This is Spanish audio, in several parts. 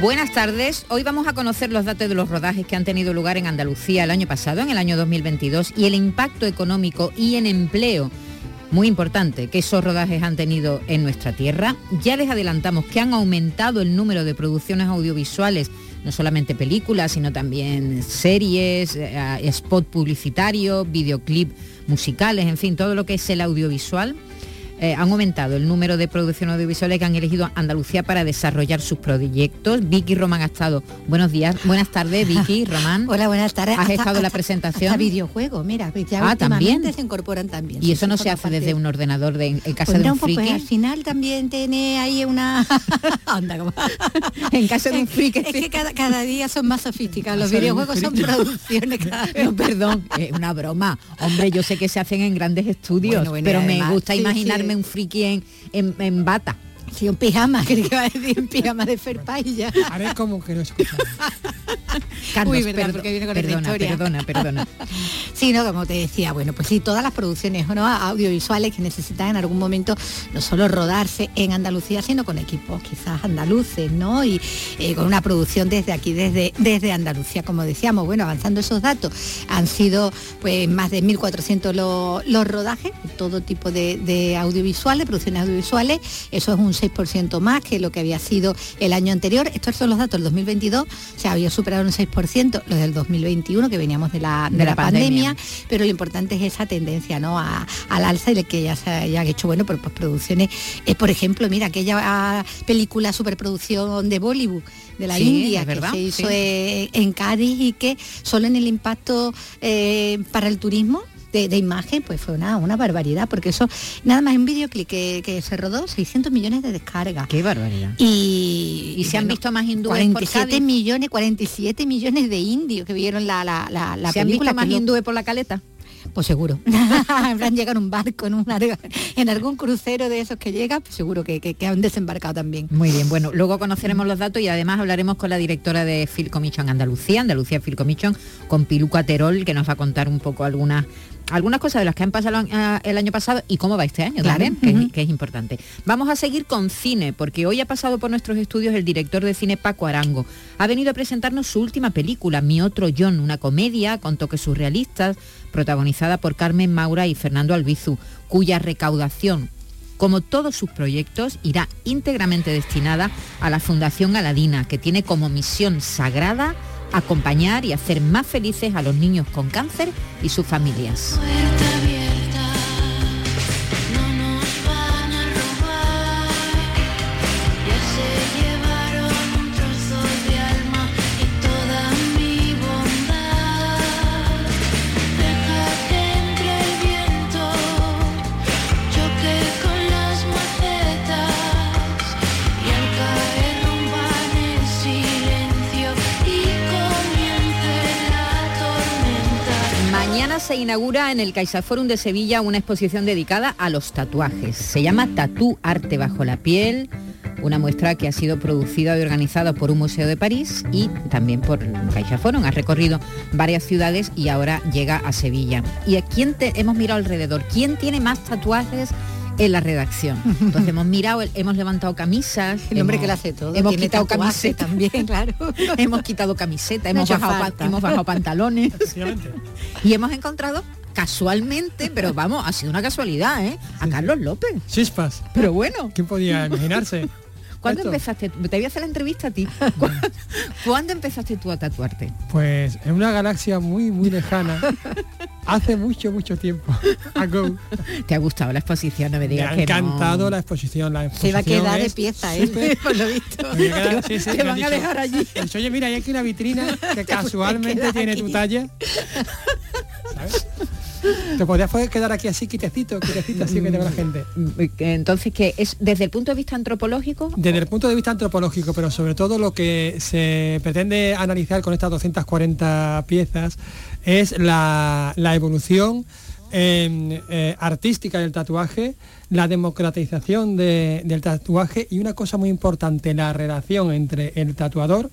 Buenas tardes. Hoy vamos a conocer los datos de los rodajes que han tenido lugar en Andalucía el año pasado, en el año 2022, y el impacto económico y en empleo muy importante que esos rodajes han tenido en nuestra tierra. Ya les adelantamos que han aumentado el número de producciones audiovisuales, no solamente películas, sino también series, eh, spot publicitarios, videoclip musicales, en fin, todo lo que es el audiovisual eh, han aumentado el número de producciones audiovisuales que han elegido Andalucía para desarrollar sus proyectos. Vicky Román ha estado. Buenos días, buenas tardes, Vicky, Román. Hola, buenas tardes. Has estado en la presentación. videojuego, mira, ya ah, también se incorporan también. Y eso no se hace desde un ordenador de, en casa pues de un friki. Pues al final también tiene ahí una onda como en casa de un friki. Es, que cada, día son más sofisticados. Los videojuegos son producciones cada no, perdón, es una broma. Hombre, yo sé que se hacen en grandes estudios, pero me gusta imaginarme un friki en, en, bata. Sí, un pijama, que iba a decir un pijama de Ferpa y ya. Haré como que no escucha. Carlos, Uy, verdad, porque viene con perdona, historia. Perdona, perdona. sí, no, como te decía, bueno, pues sí, todas las producciones ¿no? audiovisuales que necesitan en algún momento no solo rodarse en Andalucía, sino con equipos quizás andaluces, ¿no? Y eh, con una producción desde aquí, desde, desde Andalucía, como decíamos, bueno, avanzando esos datos, han sido pues más de 1.400 los, rodajes, todo tipo de, de audiovisuales, producciones audiovisuales, eso es un 6% más que lo que había sido el año anterior. Estos son los datos del 2022, se había superado un 6%, los del 2021, que veníamos de la, de, la, pandemia, pero lo importante es esa tendencia ¿no? A, al alza y que ya se hayan hecho, bueno, por producciones, eh, por ejemplo, mira, aquella ah, película superproducción de Bollywood, de la India, que se hizo en Cádiz y que solo en el impacto eh, para el turismo de, imagen, pues fue una, una barbaridad, porque eso, nada más un videoclip que, se rodó, 600 millones de descargas. Qué barbaridad. Y, se han visto más hindúes 47 millones, 47 millones de indios que vieron la, la, la, ¿Se película. han visto más hindúes por la caleta? Pues seguro. Habrán llegado en un barco, en, en algún crucero de esos que llega, pues seguro que, que, han desembarcado también. Muy bien, bueno, luego conoceremos los datos y además hablaremos con la directora de Phil Commission Andalucía, Andalucía Phil Commission, con Piluca Terol, que nos va a contar un poco algunas algunas cosas de las que han pasado eh, el año pasado y cómo va este año también, que, es, importante. Vamos a seguir con cine, porque hoy ha pasado por nuestros estudios el director de cine Paco Arango. Ha venido a presentarnos su última película, Mi otro John, una comedia con toques surrealistas, protagonizada por Carmen Maura y Fernando Albizu, cuya recaudación como todos sus proyectos, irá íntegramente destinada a la Fundación Aladina, que tiene como misión sagrada acompañar y hacer más felices a los niños con cáncer y sus familias. Se inaugura en el CaixaForum de Sevilla una exposición dedicada a los tatuajes. Se llama Tatú Arte Bajo la Piel, una muestra que ha sido producida y organizada por un museo de París y también por CaixaForum. Ha recorrido varias ciudades y ahora llega a Sevilla. ¿Y a quién te, hemos mirado alrededor? ¿Quién tiene más tatuajes en la redacción. Entonces hemos mirado, hemos levantado camisas. El hombre que lo hace todo. Hemos quitado camiseta también, claro. hemos quitado camiseta, hemos bajado, hemos bajado pantalones. y hemos encontrado casualmente, pero vamos, ha sido una casualidad, ¿eh? A Carlos López. Chispas. Pero bueno. ¿Quién podía imaginarse? ¿Cuándo empezaste? Te voy a hacer la entrevista a ti. ¿Cuándo empezaste tú a tatuarte? Pues en una galaxia muy, muy lejana. Hace mucho, mucho tiempo. ¿Te ha gustado la exposición? No me digas me ha encantado la exposición. La Se va a quedar de pieza, ¿eh? Por lo visto. te, van a dejar allí. Oye, mira, hay aquí una vitrina que casualmente tiene tu talla. ¿Sabes? Te podrías quedar aquí así, quitecito, quitecito, así que te la gente. Mm, entonces, ¿qué es desde el punto de vista antropológico? Desde el punto de vista antropológico, pero sobre todo lo que se pretende analizar con estas 240 piezas es la, evolución em, eh, artística del tatuaje, la democratización del tatuaje y una cosa muy importante, la relación entre el tatuador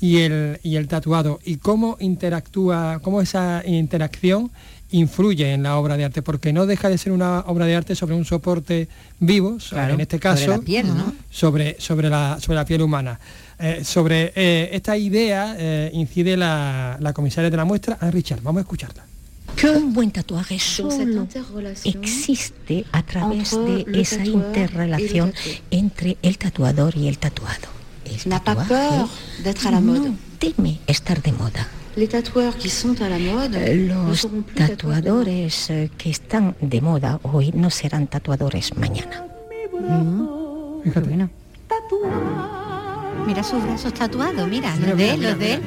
y el, y el tatuado y cómo interactúa, cómo esa interacción influye en la obra de arte, porque no deja de ser una obra de arte sobre un soporte vivo, en este caso, sobre la piel, sobre, sobre, la, sobre la piel humana. Eh, sobre eh, esta idea eh, incide la, la, comisaria de la muestra, Anne Richard. Vamos a escucharla. Que un buen tatuaje solo existe a través de esa interrelación entre el tatuador y el tatuado. El tatuaje no teme estar de moda Los tatuadores eh, que están de moda hoy no serán tatuadores mañana. Mira sus brazos tatuados, mira, los de él, los de él.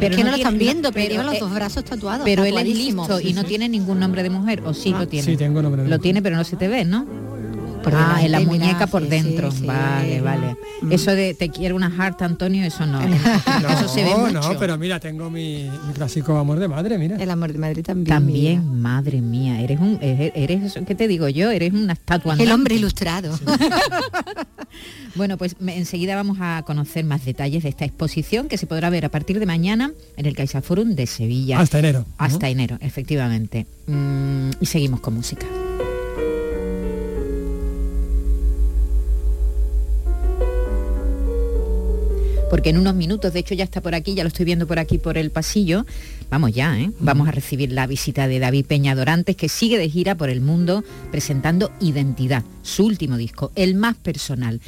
Pero que no, lo están viendo, pero, lleva los eh, dos brazos tatuados. Pero él es listo y no tiene ningún nombre de mujer, o sí lo tiene. Sí, tengo nombre de Lo tiene, pero no se te ve, ¿no? Ah, en la muñeca por dentro. vale, vale. Mm. Eso de te quiero una heart, Antonio, eso no. eso se ve mucho. No, pero mira, tengo mi, clásico amor de madre, mira. El amor de madre también. También, madre mía, eres un, eres, ¿qué te digo yo? Eres una estatua. El hombre ilustrado. bueno, pues enseguida vamos a conocer más detalles de esta exposición que se podrá ver a partir de mañana en el CaixaForum de Sevilla. Hasta enero. Hasta enero, efectivamente. Mm, y seguimos con música. Porque en unos minutos, de hecho ya está por aquí, ya lo estoy viendo por aquí por el pasillo, vamos ya, ¿eh? vamos a recibir la visita de David Peña Dorantes, que sigue de gira por el mundo presentando Identidad, su último disco, el más personal.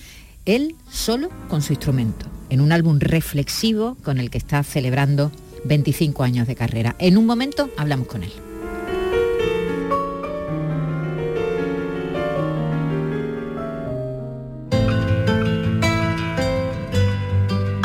Él solo con su instrumento, en un álbum reflexivo con el que está celebrando 25 años de carrera. En un momento hablamos con él.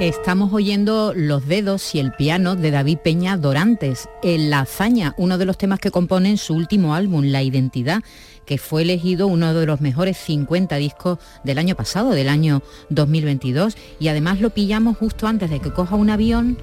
Estamos oyendo Los dedos y el piano de David Peña Dorantes, en La hazaña, uno de los temas que componen su último álbum, La identidad, que fue elegido uno de los mejores 50 discos del año pasado, del año 2022, y además lo pillamos justo antes de que coja un avión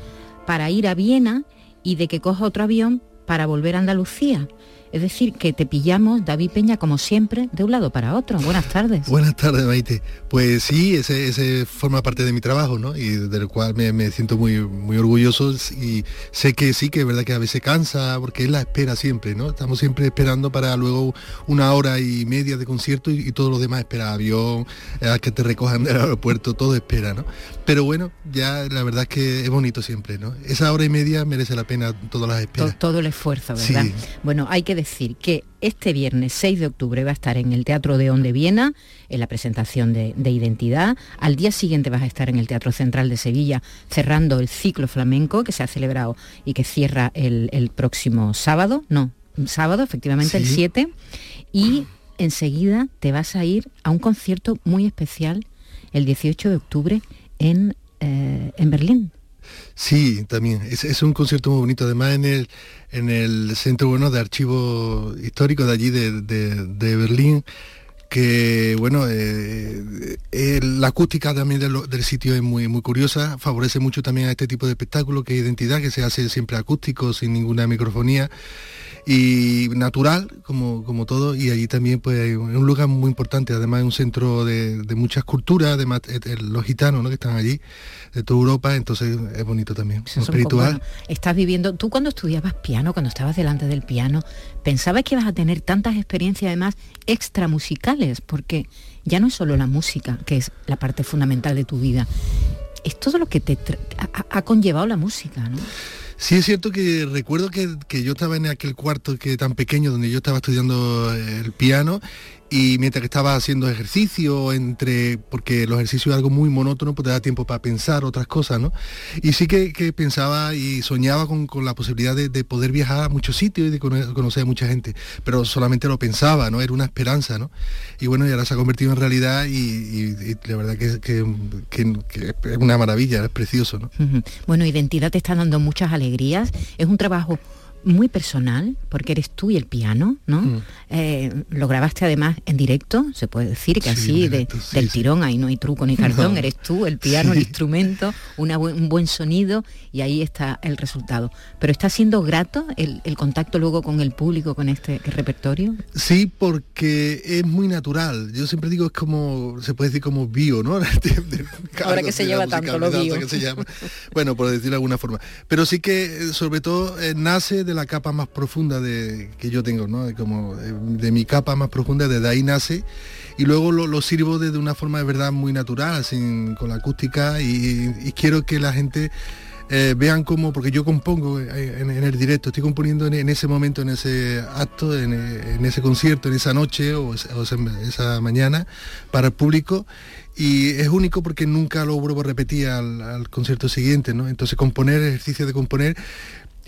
para ir a Viena y de que coja otro avión para volver a Andalucía. Es decir, que te pillamos, David Peña, como siempre, de un lado para otro. Buenas tardes. Buenas tardes, Maite. Pues sí, ese, forma parte de mi trabajo, ¿no? Y del cual me, siento muy, muy orgulloso y sé que sí, que es verdad que a veces cansa, porque es la espera siempre, ¿no? Estamos siempre esperando para luego una hora y media de concierto y, todo lo demás espera, avión, a que te recojan del aeropuerto, todo espera, ¿no? Pero bueno, ya la verdad es que es bonito siempre, ¿no? Esa hora y media merece la pena todas las esperas. Todo, el esfuerzo, ¿verdad? Bueno, hay que decir que este viernes 6 de octubre va a estar en el Teatro de Onde Viena, en la presentación de, Identidad. Al día siguiente vas a estar en el Teatro Central de Sevilla, cerrando el ciclo flamenco que se ha celebrado y que cierra el, próximo sábado, no, sábado, efectivamente, el 7. Y enseguida te vas a ir a un concierto muy especial el 18 de octubre en, eh, en Berlín. Sí, también. Es, un concierto muy bonito. Además, en el, en el Centro bueno, de Archivo Histórico de allí, de, Berlín, que bueno, eh, eh, la acústica también del, sitio es muy, muy curiosa, favorece mucho también a este tipo de espectáculo, que es identidad, que se hace siempre acústico, sin ninguna microfonía y natural como, como todo y allí también pues es un lugar muy importante. Además es un centro de, muchas culturas además eh, los gitanos que están allí de toda Europa entonces es bonito también espiritual. estás viviendo tú cuando estudiabas piano cuando estabas delante del piano pensabas que ibas a tener tantas experiencias además extra musicales porque ya no es solo la música que es la parte fundamental de tu vida es todo lo que te ha, ha conllevado la música ¿no? Sí es cierto que recuerdo que, yo estaba en aquel cuarto que tan pequeño donde yo estaba estudiando el piano y mientras que estaba haciendo ejercicio entre porque los ejercicios es algo muy monótono pues te da tiempo para pensar otras cosas no y sí que, pensaba y soñaba con, la posibilidad de, poder viajar a muchos sitios y de conocer a mucha gente pero solamente lo pensaba no era una esperanza no y bueno y ahora se ha convertido en realidad y, la verdad que, es una maravilla es precioso no bueno identidad te está dando muchas alegrías es un trabajo muy personal, porque eres tú y el piano, ¿no? Mm. Eh, lo grabaste además en directo, se puede decir que así de, del tirón, ahí no hay truco ni cartón, eres tú, el piano, el instrumento, un buen sonido y ahí está el resultado. Pero está siendo grato el, contacto luego con el público, con este repertorio. Sí, porque es muy natural. Yo siempre digo es como, se puede decir como bio, ¿no? Ahora que se lleva tanto lo bio. Bueno, por decirlo de alguna forma. Pero sí que eh, sobre todo eh, nace de la capa más profunda de, que yo tengo, ¿no? Como de, mi capa más profunda, desde ahí nace y luego lo, sirvo de, una forma de verdad muy natural, sin, con la acústica y, quiero que la gente eh, vean cómo, porque yo compongo eh, en, el directo, estoy componiendo en, ese momento, en ese acto, en, ese concierto, en esa noche o, esa, mañana para el público y es único porque nunca lo vuelvo a repetir al, al concierto siguiente, ¿no? Entonces componer, ejercicio de componer,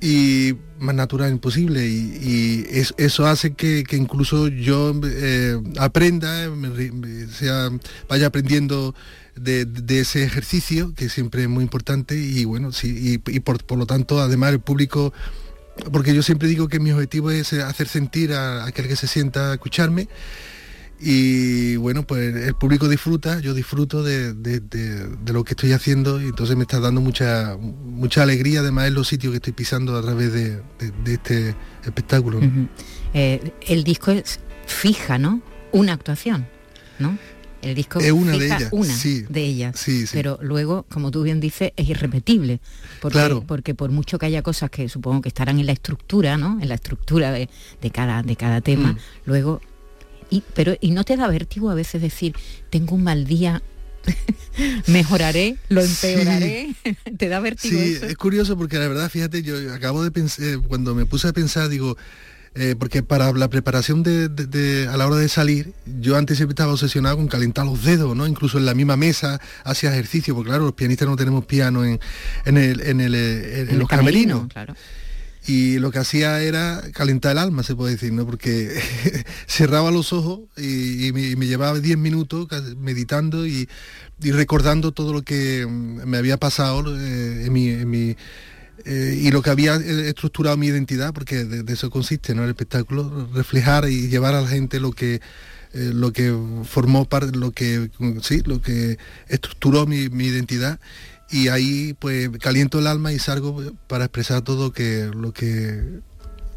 y más natural imposible y, eso hace que, incluso yo eh, aprenda, sea, vaya aprendiendo de, ese ejercicio, que siempre es muy importante y bueno, sí, y, por, lo tanto además el público, porque yo siempre digo que mi objetivo es hacer sentir a aquel que se sienta a escucharme y bueno, pues el público disfruta, yo disfruto de, lo que estoy haciendo y entonces me está dando mucha, mucha alegría además en los sitios que estoy pisando a través de, este espectáculo. Eh, el disco es fija, ¿no? Una actuación, ¿no? El disco es una de ellas, una de ellas, pero luego, como tú bien dices, es irrepetible, porque, claro. porque por mucho que haya cosas que supongo que estarán en la estructura, ¿no? En la estructura de, cada, de cada tema, mm. luego y, pero, ¿y no te da vértigo a veces decir, tengo un mal día, mejoraré, lo empeoraré? ¿Te da vértigo? Sí, es curioso porque la verdad, fíjate, yo acabo de pensar, eh, cuando me puse a pensar, digo, eh, porque para la preparación de, a la hora de salir, yo antes siempre estaba obsesionado con calentar los dedos, ¿no? Incluso en la misma mesa hacía ejercicio, porque claro, los pianistas no tenemos piano en, el, en, el, en, los camerinos. Claro y lo que hacía era calentar el alma, se puede decir, ¿no? Porque cerraba los ojos y, me, llevaba 10 minutos meditando y, recordando todo lo que mm, me había pasado eh, en mi... Eh, y lo que había eh, estructurado mi identidad, porque de, eso consiste, ¿no? El espectáculo, reflejar y llevar a la gente lo que lo que formó parte, lo que sí, lo que estructuró mi, mi identidad y ahí pues caliento el alma y salgo para expresar todo que, lo que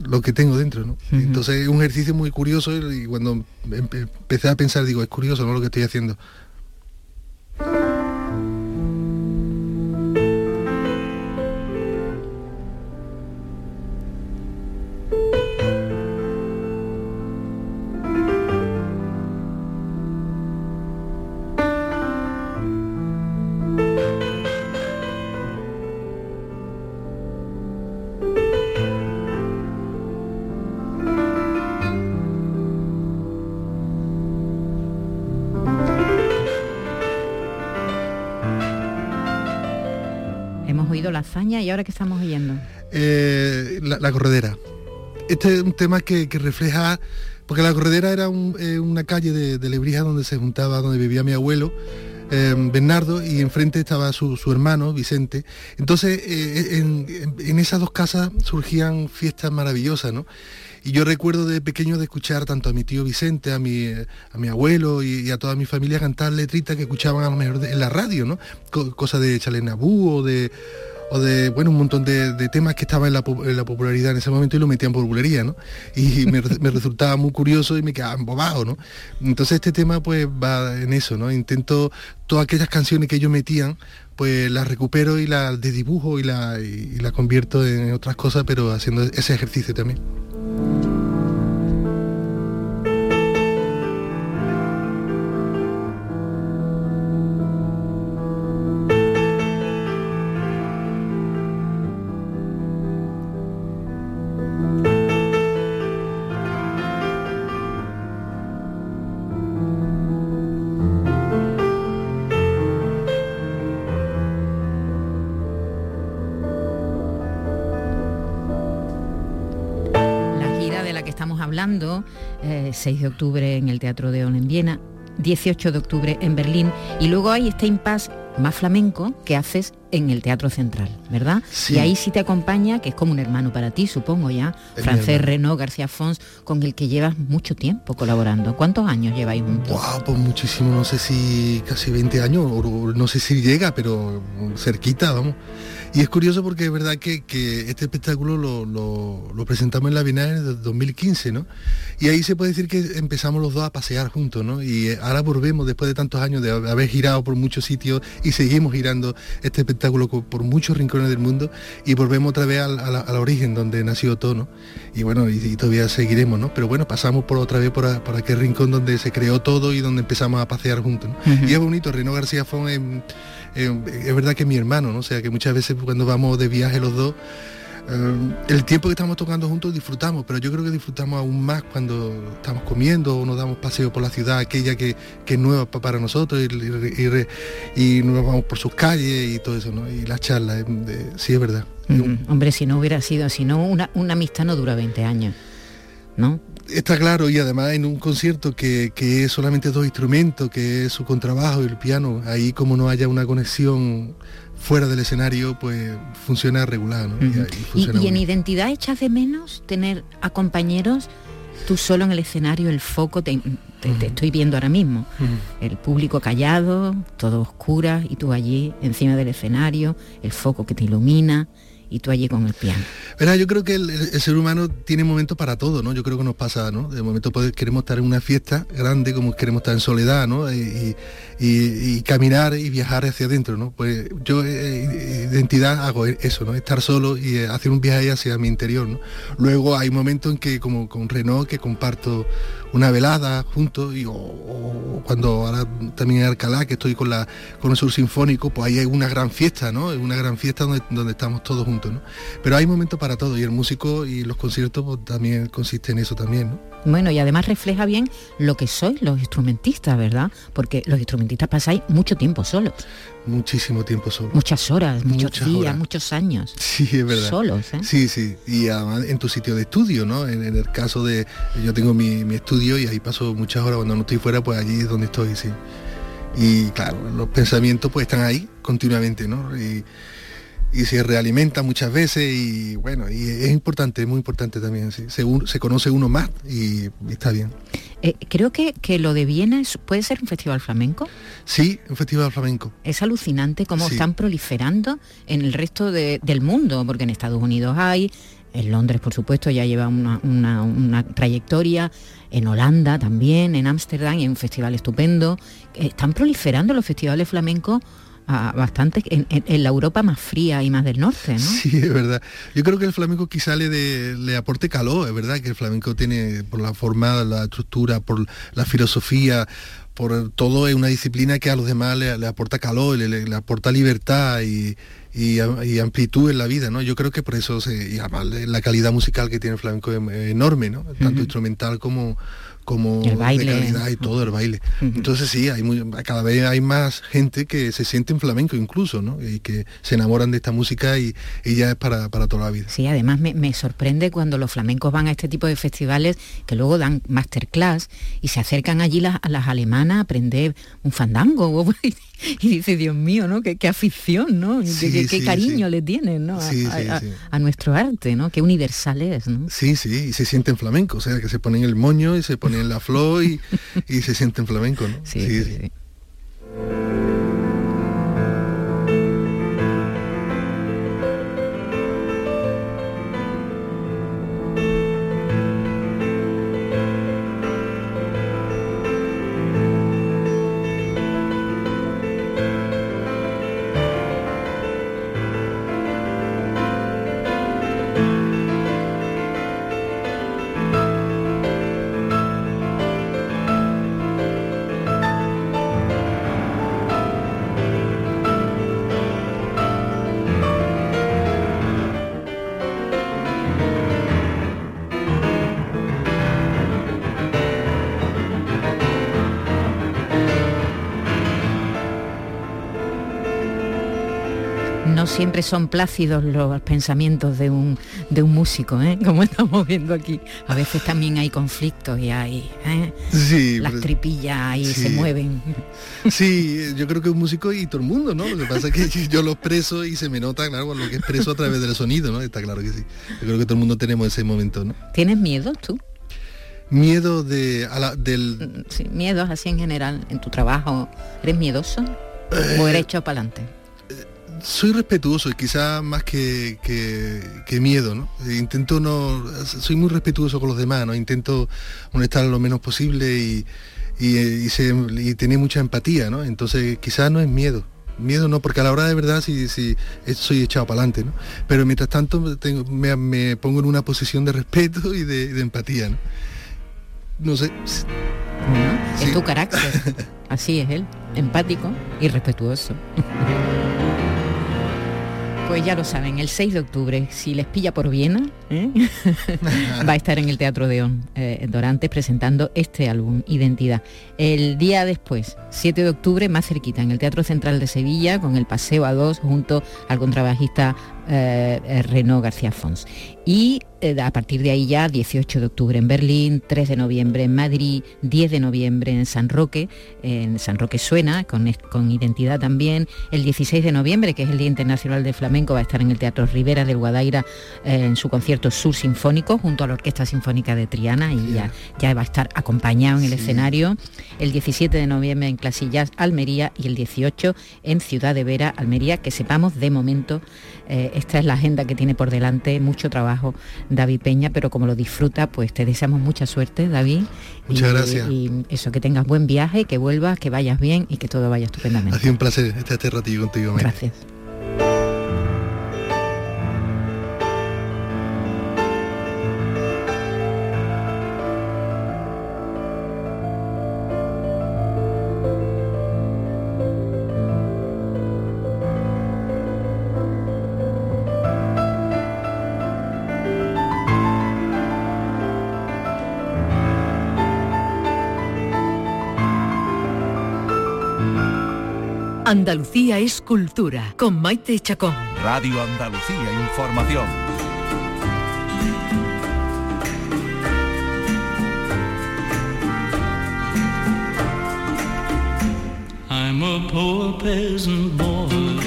lo que tengo dentro, ¿no? Entonces es un ejercicio muy curioso y cuando empecé a pensar digo, es curioso ¿no? lo que estoy haciendo. Y ahora que estamos oyendo. Eh, la, corredera. Este es un tema que, refleja, porque la corredera era eh, una calle de, Lebrija donde se juntaba, donde vivía mi abuelo. Eh, Bernardo y enfrente estaba su, hermano Vicente. Entonces en, esas dos casas surgían fiestas maravillosas, ¿no? Y yo recuerdo de pequeño de escuchar tanto a mi tío Vicente, a mi, a mi abuelo y, a toda mi familia cantar letritas que escuchaban a lo mejor en la radio, ¿no? cosas de Chalenabú o de o de, bueno, un montón de, temas que estaban en la, popularidad en ese momento y lo metían por bulería, ¿no? Y me, resultaba muy curioso y me quedaba embobado, ¿no? Entonces este tema pues va en eso, ¿no? Intento todas aquellas canciones que ellos metían, pues las recupero y las de dibujo y la, y la convierto en otras cosas, pero haciendo ese ejercicio también. Hablando, 6 eh, de octubre en el Teatro de On en Viena, 18 de octubre en Berlín y luego hay este impasse más flamenco que haces en el Teatro Central, ¿verdad? Y ahí sí te acompaña, que es como un hermano para ti, supongo ya, Francés Renault García Fons, con el que llevas mucho tiempo colaborando. ¿Cuántos años lleváis juntos? Wow, pues muchísimo, no sé si casi 20 años, o no sé si llega, pero cerquita, vamos. Y es curioso porque es verdad que, este espectáculo lo, presentamos en la Bienal en 2015, ¿no? Y ahí se puede decir que empezamos los dos a pasear juntos, ¿no? Y ahora volvemos después de tantos años de haber girado por muchos sitios y seguimos girando este espectáculo por muchos rincones del mundo y volvemos otra vez al, origen donde nació todo, ¿no? Y bueno, y, todavía seguiremos, ¿no? Pero bueno, pasamos por otra vez por, aquel rincón donde se creó todo y donde empezamos a pasear juntos, Y es bonito, Reno García en eh, es verdad que mi hermano, ¿no? O sea, que muchas veces cuando vamos de viaje los dos, eh, el tiempo que estamos tocando juntos disfrutamos, pero yo creo que disfrutamos aún más cuando estamos comiendo o nos damos paseo por la ciudad, aquella que, es nueva para nosotros, y, nos vamos por sus calles y todo eso, ¿no? Y las charlas, eh, sí es verdad. Hombre, si no hubiera sido, si no, una, una amistad no dura 20 años, ¿no? Está claro, y además en un concierto que, es solamente dos instrumentos, que es su contrabajo y el piano, ahí como no haya una conexión fuera del escenario, pues funciona regular. y, en identidad echas de menos tener a compañeros, tú solo en el escenario, el foco, te, estoy viendo ahora mismo, el público callado, todo oscura, y tú allí encima del escenario, el foco que te ilumina y tú allí con el piano. Verá, yo creo que el, ser humano tiene momentos para todo, ¿no? Yo creo que nos pasa, ¿no? De momento queremos estar en una fiesta grande, como queremos estar en soledad, ¿no? Y, caminar y viajar hacia adentro, ¿no? Pues yo, eh, eh, identidad, hago eso, ¿no? Estar solo y eh, hacer un viaje hacia mi interior, ¿no? Luego hay momentos en que, como con Renault, que comparto una velada juntos y o, cuando ahora también en Alcalá que estoy con la con el sur sinfónico pues ahí hay una gran fiesta no es una gran fiesta donde, donde estamos todos juntos ¿no? pero hay momentos para todo y el músico y los conciertos pues, también consiste en eso también ¿no? Bueno y además refleja bien lo que sois los instrumentistas verdad porque los instrumentistas pasáis mucho tiempo solos muchísimo tiempo solo. Muchas horas, muchos días, muchos años. Sí, es verdad. Solos, ¿eh? Sí, sí. Y además en tu sitio de estudio, ¿no? En, el caso de, yo tengo mi, estudio y ahí paso muchas horas cuando no estoy fuera, pues allí es donde estoy, sí. Y claro, los pensamientos pues están ahí continuamente, ¿no? Y, y se realimenta muchas veces y bueno, y es importante, es muy importante también, ¿sí? se, se conoce uno más y, está bien. Eh, creo que, que, lo de Viena puede ser un festival flamenco. Sí, un festival flamenco. Es alucinante cómo están proliferando en el resto del mundo, porque en Estados Unidos hay, en Londres por supuesto ya lleva una, una trayectoria, en Holanda también, en Ámsterdam, y un festival estupendo. Están proliferando los festivales flamencos bastante en, la Europa más fría y más del norte, ¿no? Sí, es verdad. Yo creo que el flamenco quizá le, le aporte calor, es verdad que el flamenco tiene por la forma, la estructura, por la filosofía, por todo es una disciplina que a los demás le, aporta calor, le, le, aporta libertad y, y, amplitud en la vida, ¿no? Yo creo que por eso, se, y además la calidad musical que tiene el flamenco es enorme, ¿no? Tanto instrumental como como el baile. de calidad y todo el baile. Entonces sí, hay cada vez hay más gente que se siente en flamenco incluso, ¿no? Y que se enamoran de esta música y, ya es para, toda la vida. Sí, además me, sorprende cuando los flamencos van a este tipo de festivales que luego dan masterclass y se acercan allí a las alemanas a aprender un fandango y dice, Dios mío, ¿no? Qué, afición, ¿no? qué, cariño le tienen, ¿no? A, nuestro arte, ¿no? Qué universal es, ¿no? Sí, sí, y se sienten flamenco, o sea, que se ponen el moño y se ponen la flor y, y se sienten flamenco, ¿no? sí. sí. Siempre son plácidos los pensamientos de un, de un músico, ¿eh? como estamos viendo aquí. A veces también hay conflictos y hay ¿eh? las tripillas ahí se mueven. Sí, yo creo que un músico y todo el mundo, ¿no? Lo que pasa es que yo lo expreso y se me nota, claro, lo que expreso a través del sonido, ¿no? Está claro que sí. Yo creo que todo el mundo tenemos ese momento, ¿no? ¿Tienes miedo tú? Miedo de a la, del... Mm, sí, miedos así en general, en tu trabajo. ¿Eres miedoso? ¿O eres echado para adelante? Soy respetuoso y quizá más que, que, miedo, ¿no? Intento no, soy muy respetuoso con los demás, ¿no? Intento estar lo menos posible y, y, tener mucha empatía, ¿no? Entonces quizás no es miedo. Miedo no, porque a la hora de verdad sí, sí soy echado para adelante, ¿no? Pero mientras tanto tengo, me, pongo en una posición de respeto y de, empatía, ¿no? No sé. es tu carácter. Así es él, empático y respetuoso. Pues ya lo saben, el 6 de octubre, si les pilla por Viena, ¿eh? va a estar en el Teatro de On eh, Dorantes presentando este álbum, Identidad. El día después, 7 de octubre, más cerquita, en el Teatro Central de Sevilla, con el Paseo a dos, junto al contrabajista eh, Renaud García Fons. Y eh, a partir de ahí ya 18 de octubre en Berlín, 3 de noviembre en Madrid, 10 de noviembre en San Roque, en San Roque suena, con, con identidad también, el 16 de noviembre, que es el Día Internacional de Flamenco, va a estar en el Teatro Rivera del Guadaira eh, en su concierto Sur Sinfónico, junto a la Orquesta Sinfónica de Triana, y ya, ya va a estar acompañado en el escenario, el 17 de noviembre en Clasillas, Almería, y el 18 en Ciudad de Vera, Almería, que sepamos de momento, eh, esta es la agenda que tiene por delante, mucho trabajo David Peña, pero como lo disfruta, pues te deseamos mucha suerte, David. Muchas gracias. Y eso, que tengas buen viaje, que vuelvas, que vayas bien y que todo vaya estupendamente. Ha sido un placer estar este ratito contigo. Gracias. Andalucía es cultura, con Maite Chacón. Radio Andalucía Información. I'm a poor peasant boy.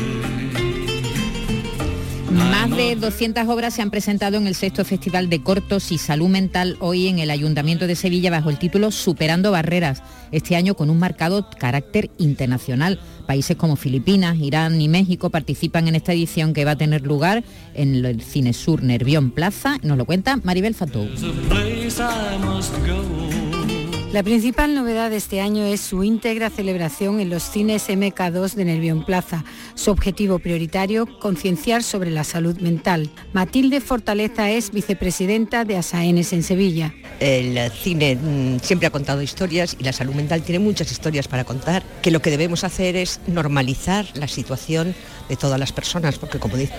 Más de 200 obras se han presentado en el sexto Festival de Cortos y Salud Mental hoy en el Ayuntamiento de Sevilla bajo el título Superando Barreras, este año con un marcado carácter internacional. Países como Filipinas, Irán y México participan en esta edición que va a tener lugar en el Cine Sur Nervión Plaza. Nos lo cuenta Maribel Fatou. La principal novedad de este año es su íntegra celebración en los cines MK2 de Nervión Plaza. Su objetivo prioritario, concienciar sobre la salud mental. Matilde Fortaleza es vicepresidenta de ASAENES en Sevilla. El cine mm, siempre ha contado historias y la salud mental tiene muchas historias para contar, que lo que debemos hacer es normalizar la situación de todas las personas, porque como dice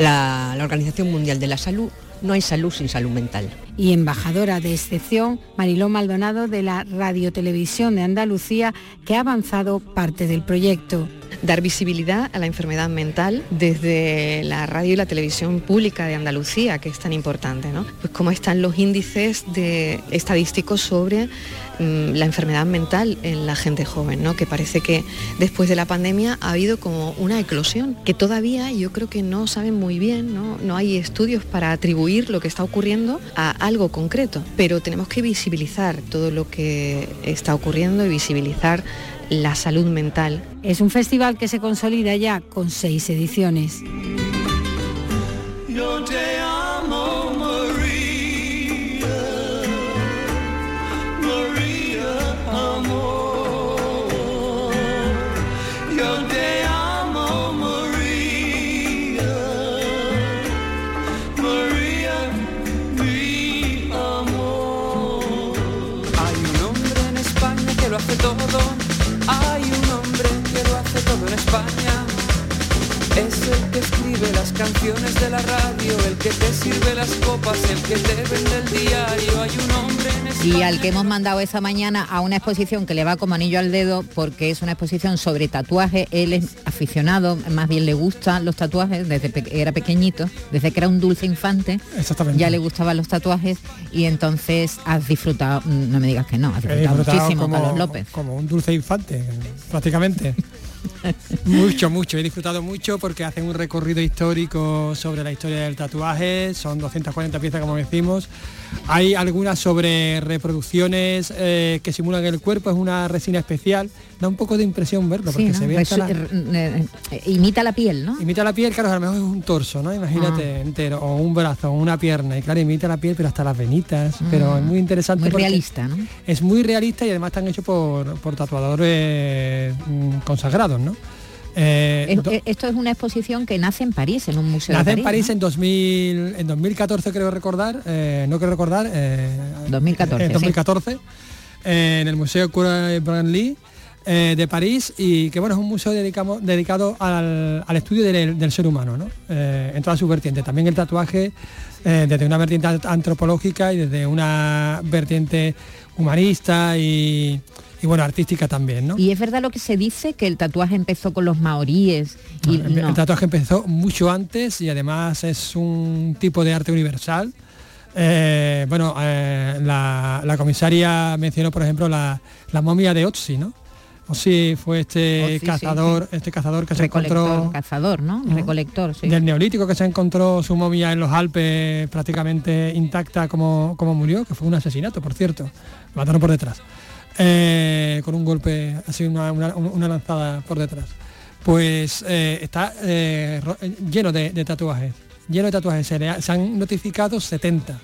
la, la Organización Mundial de la Salud, no hay salud sin salud mental. Y embajadora de excepción, Mariló Maldonado de la Radiotelevisión de Andalucía, que ha avanzado parte del proyecto dar visibilidad a la enfermedad mental desde la radio y la televisión pública de Andalucía, que es tan importante, ¿no? Pues cómo están los índices estadísticos sobre Mm, la enfermedad mental en la gente joven, ¿no? que parece que después de la pandemia ha habido como una eclosión, que todavía yo creo que no saben muy bien, ¿no? no hay estudios para atribuir lo que está ocurriendo a algo concreto, pero tenemos que visibilizar todo lo que está ocurriendo y visibilizar la salud mental. Es un festival que se consolida ya con seis ediciones. Secciones de la radio, el que te sirve las copas, el que te vende el diario, hay un hombre en Y al que hemos mandado esa mañana a una exposición que le va como anillo al dedo porque es una exposición sobre tatuaje, él es aficionado, más bien le gustan los tatuajes desde que era pequeñito, desde que era un dulce infante, ya le gustaban los tatuajes y entonces has disfrutado, no me digas que no, has disfrutado, muchísimo como, Carlos López. Como un dulce infante, prácticamente. mucho, mucho. He disfrutado mucho porque hacen un recorrido histórico sobre la historia del tatuaje. Son 240 piezas, como decimos. Hay algunas sobre reproducciones eh, que simulan el cuerpo. Es una resina especial. Da un poco de impresión verlo porque se ve Pues, eh, eh, imita la piel, ¿no? Imita la piel, claro, a lo mejor es un torso, ¿no? Imagínate Ah. entero, o un brazo, o una pierna, y claro, imita la piel, pero hasta las venitas, pero es muy interesante. Muy realista, ¿no? Es muy realista y además están hechos por, por tatuadores mm, consagrados, ¿no? Eh, Es- esto es una exposición que nace en París, en un museo Nace de en París ¿no? en, 2000, en 2014, creo recordar, eh, no creo recordar, eh, 2014, en sí. 2014, eh, en el Museo Cura Branly eh, de París y que bueno, es un museo dedicado al, al estudio del, del ser humano, ¿no? Eh, en todas sus vertientes. También el tatuaje eh, desde una vertiente ant- antropológica y desde una vertiente humanista y, y, bueno, artística también, ¿no? Y es verdad lo que se dice, que el tatuaje empezó con los maoríes. Y el, no. el tatuaje empezó mucho antes y además es un tipo de arte universal. Eh, bueno, eh, la, la comisaria mencionó, por ejemplo, la, la momia de Otzi, ¿no? Otzi fue este sí, cazador, sí. este cazador que se encontró cazador, ¿no? Recolector, sí. del neolítico que se encontró su momia en los Alpes prácticamente intacta como, como murió, que fue un asesinato, por cierto. Mataron por detrás. Eh, con un golpe, así una, una- una lanzada por detrás. Pues eh, está eh, lleno de, de tatuajes. Lleno de tatuajes. Se, le ha- se han notificado 70.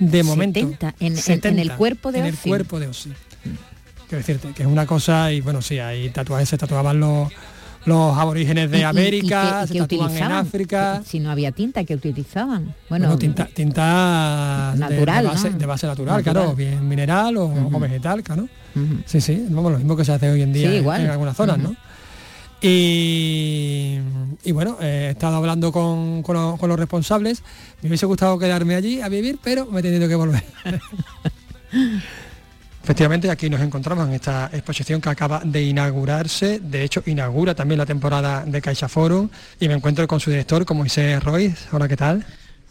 De momento. 70 en- en- en el cuerpo de En el cuerpo de Ozzy. Quiero decirte que es una cosa, y bueno, sí, hay tatuajes, se tatuaban los, los aborígenes de Y- y- y América, qué- se tatúan en? África. Si no había tinta, que utilizaban? Bueno, Bueno, tinta, tinta Natural, de, base, ¿no? de base natural, Natural. claro, bien mineral o, o vegetal, claro. Sí, sí, vamos, lo mismo que se hace hoy en día Sí, en- igual. en, algunas zonas, ¿no? Y, y bueno, eh, he estado hablando con, con lo- con los responsables. Me hubiese gustado quedarme allí a vivir, pero me he tenido que volver. Efectivamente, aquí nos encontramos en esta exposición que acaba de inaugurarse. De hecho, inaugura también la temporada de Caixa Forum y me encuentro con su director, con Moisés Royce. Hola, ¿qué tal?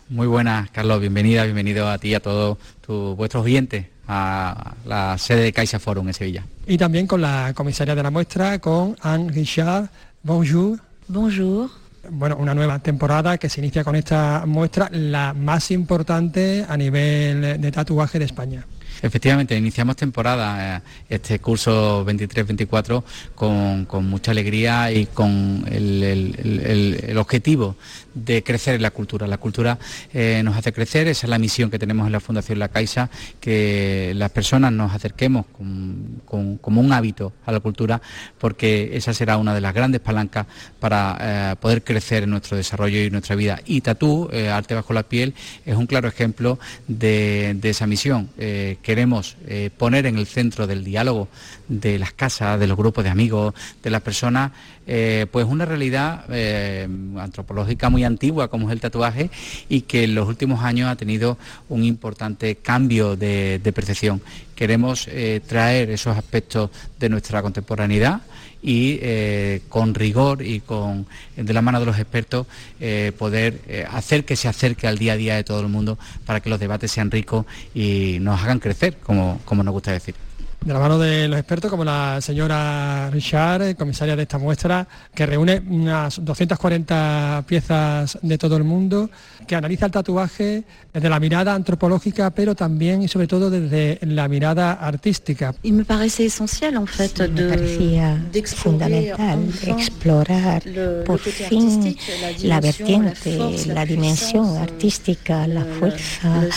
Muy buenas, Carlos, bienvenida, bienvenido a ti y a todos tus, vuestros oyentes a la sede de Caixa Forum en Sevilla. Y también con la comisaria de la muestra, con Anne Richard. Bonjour. Bonjour. Bueno, una nueva temporada que se inicia con esta muestra, la más importante a nivel de tatuaje de España. Efectivamente, iniciamos temporada, eh, este curso 23-24, con, con mucha alegría y con el, el- el- objetivo de crecer en la cultura. La cultura eh, nos hace crecer, esa es la misión que tenemos en la Fundación La Caixa, que las personas nos acerquemos con- con- como un hábito a la cultura, porque esa será una de las grandes palancas para eh, poder crecer en nuestro desarrollo y nuestra vida. Y Tatú, Arte Bajo la Piel, es un claro ejemplo de, de esa misión. Eh, queremos eh, poner en el centro del diálogo de las casas, de los grupos de amigos, de las personas, eh, pues una realidad eh, antropológica muy antigua como es el tatuaje y que en los últimos años ha tenido un importante cambio de, percepción. Queremos traer esos aspectos de nuestra contemporaneidad y eh, con rigor y con de la mano de los expertos eh, poder eh, hacer que se acerque al día a día de todo el mundo para que los debates sean ricos y nos hagan crecer, como, como nos gusta decir. De la mano de los expertos como la señora Richard, comisaria de esta muestra, que reúne unas 240 piezas de todo el mundo, que analiza el tatuaje desde la mirada antropológica, pero también y sobre todo desde la mirada artística. Il me paraissait essentiel en fait me parecía fundamental explorar por fin la vertiente, la dimensión artística, la fuerza,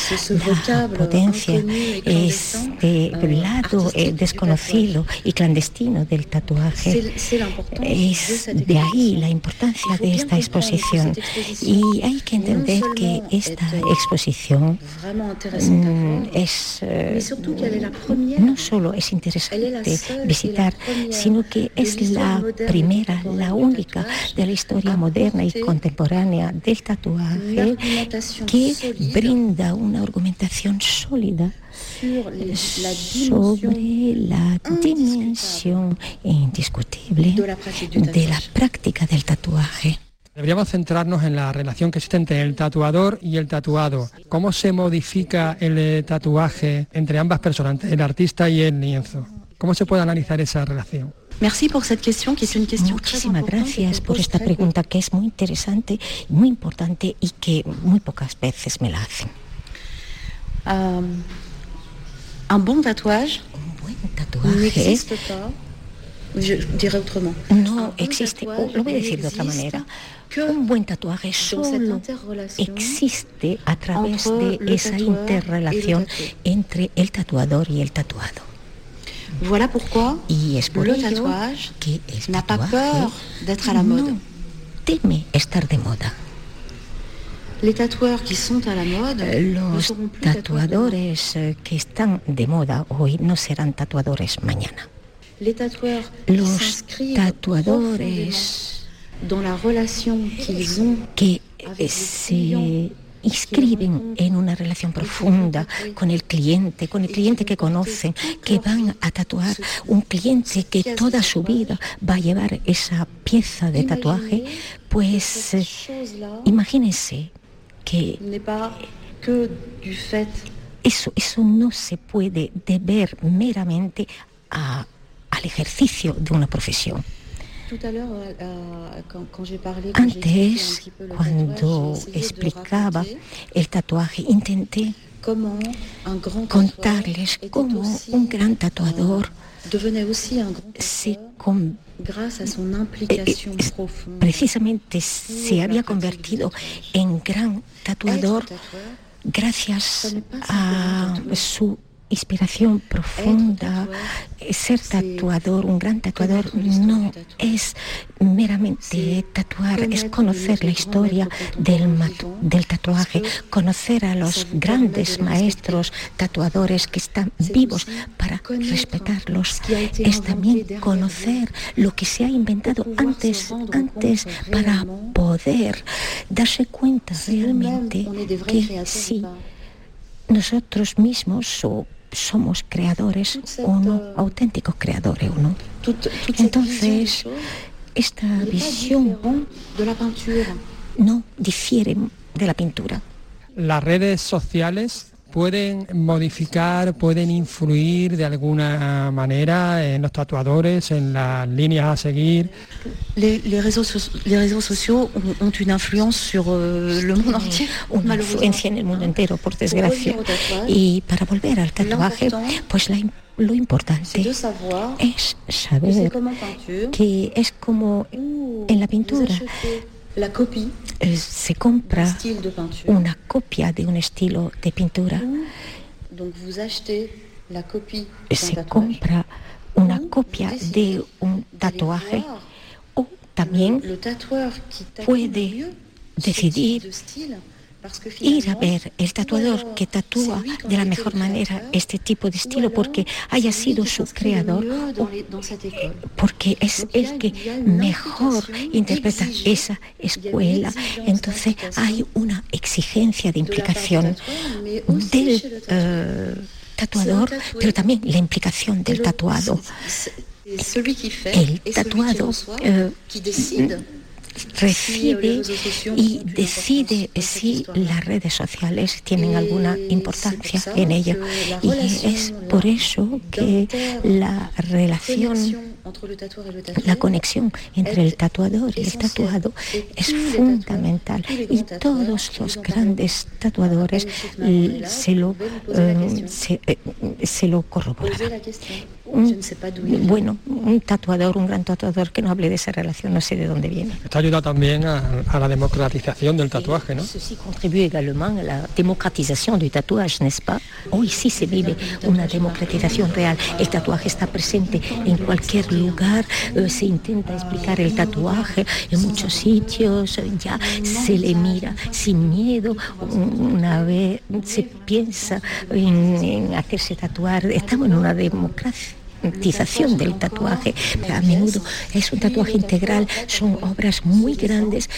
la potencia, este lado eh, desconocido y clandestino del tatuaje. Es de ahí la importancia de esta exposición. Y hay que entender que esta exposición mm, es eh, no solo es interesante visitar, sino que es la primera, la única de la historia moderna y contemporánea del tatuaje que brinda una argumentación sólida sobre la dimensión indiscutible de la práctica del tatuaje. Deberíamos centrarnos en la relación que existe entre el tatuador y el tatuado. ¿Cómo se modifica el eh, tatuaje entre ambas personas, el artista y el lienzo? ¿Cómo se puede analizar esa relación? Muchísimas gracias por esta pregunta que es muy interesante, muy importante y que muy pocas veces me la hacen. Un buen tatuaje, un buen tatuaje no existe, lo voy a decir de otra manera. Un buen tatuaje solo existe a través de esa interrelación entre el tatuador y el tatuado. Voilà pourquoi y es por le ello tatouage que el n'a pas tatuaje peur d'être à la mode. no teme estar de moda. Les tatoueurs qui sont à la mode ne Los tatuadores eh, que están de moda hoy no serán tatuadores mañana. Los tatuadores que eh, se inscriben en una relación profunda con el cliente, con el cliente que conocen, que van a tatuar, un cliente que toda su vida va a llevar esa pieza de tatuaje, pues imagínense que eso, eso no se puede deber meramente a- al ejercicio de una profesión. euh, euh, Antes, cuando explicaba el tatuaje, intenté contarles cómo un gran tatuador grand se tatoueur eh, eh, precisamente se había convertido en gran tatuador gracias a su inspiración profunda. Ser tatuador, un gran tatuador, no es meramente tatuar, es conocer la historia del, del tatuaje, conocer a los grandes maestros tatuadores que están vivos para respetarlos. Es también conocer lo que se ha inventado antes, antes para poder darse cuenta realmente que pas. nosotros mismos o somos creadores o no, auténticos creadores o no. Entonces, esta visión no difiere de la pintura. ¿Las redes sociales pueden modificar, pueden influir de alguna manera en los tatuadores, en las líneas a seguir? Les, les réseaux, so- les réseaux sociaux ont, ont une influence sur euh, le monde entier, Una influencia en el mundo entero, por desgracia. Y para volver al tatuaje, pues la lo importante savoir es saber que es como où en la pintura. La copie eh, se compra una copia de un estilo de pintura, Donc vous achetez la copie se tatouage. compra una copia de un tatuaje. o también Le puede decidir de style, ir a ver el tatuador que tatúa de la mejor manera este tipo de estilo porque haya sido su creador école. porque es el que mejor interpreta esa escuela. Entonces hay una exigencia de implicación del eh, tatuador, pero también la implicación del tatuado. El tatuado eh, recibe y decide si las redes sociales tienen alguna importancia en ello. Y es por eso que la relación la conexión entre el tatuador y el tatuado es fundamental y todos los grandes tatuadores se lo, eh, se, eh, se lo. Un- vient. bueno, un tatuador, un gran tatuador que no hable de esa relación, no sé de dónde viene. Está ayudado también a, a la democratización del tatuaje, ¿no? Ceci contribue également a la démocratisation du tatouage, n'est-ce pas Hoy sí se vive una democratización real. El tatuaje está presente en cualquier lugar, eh, se intenta explicar el tatuaje en muchos sitios, eh, ya se le mira sin miedo, una vez se piensa en, en hacerse tatuar. Estamos en una democracia del tatuaje, a menudo es un tatuaje integral, son obras muy grandes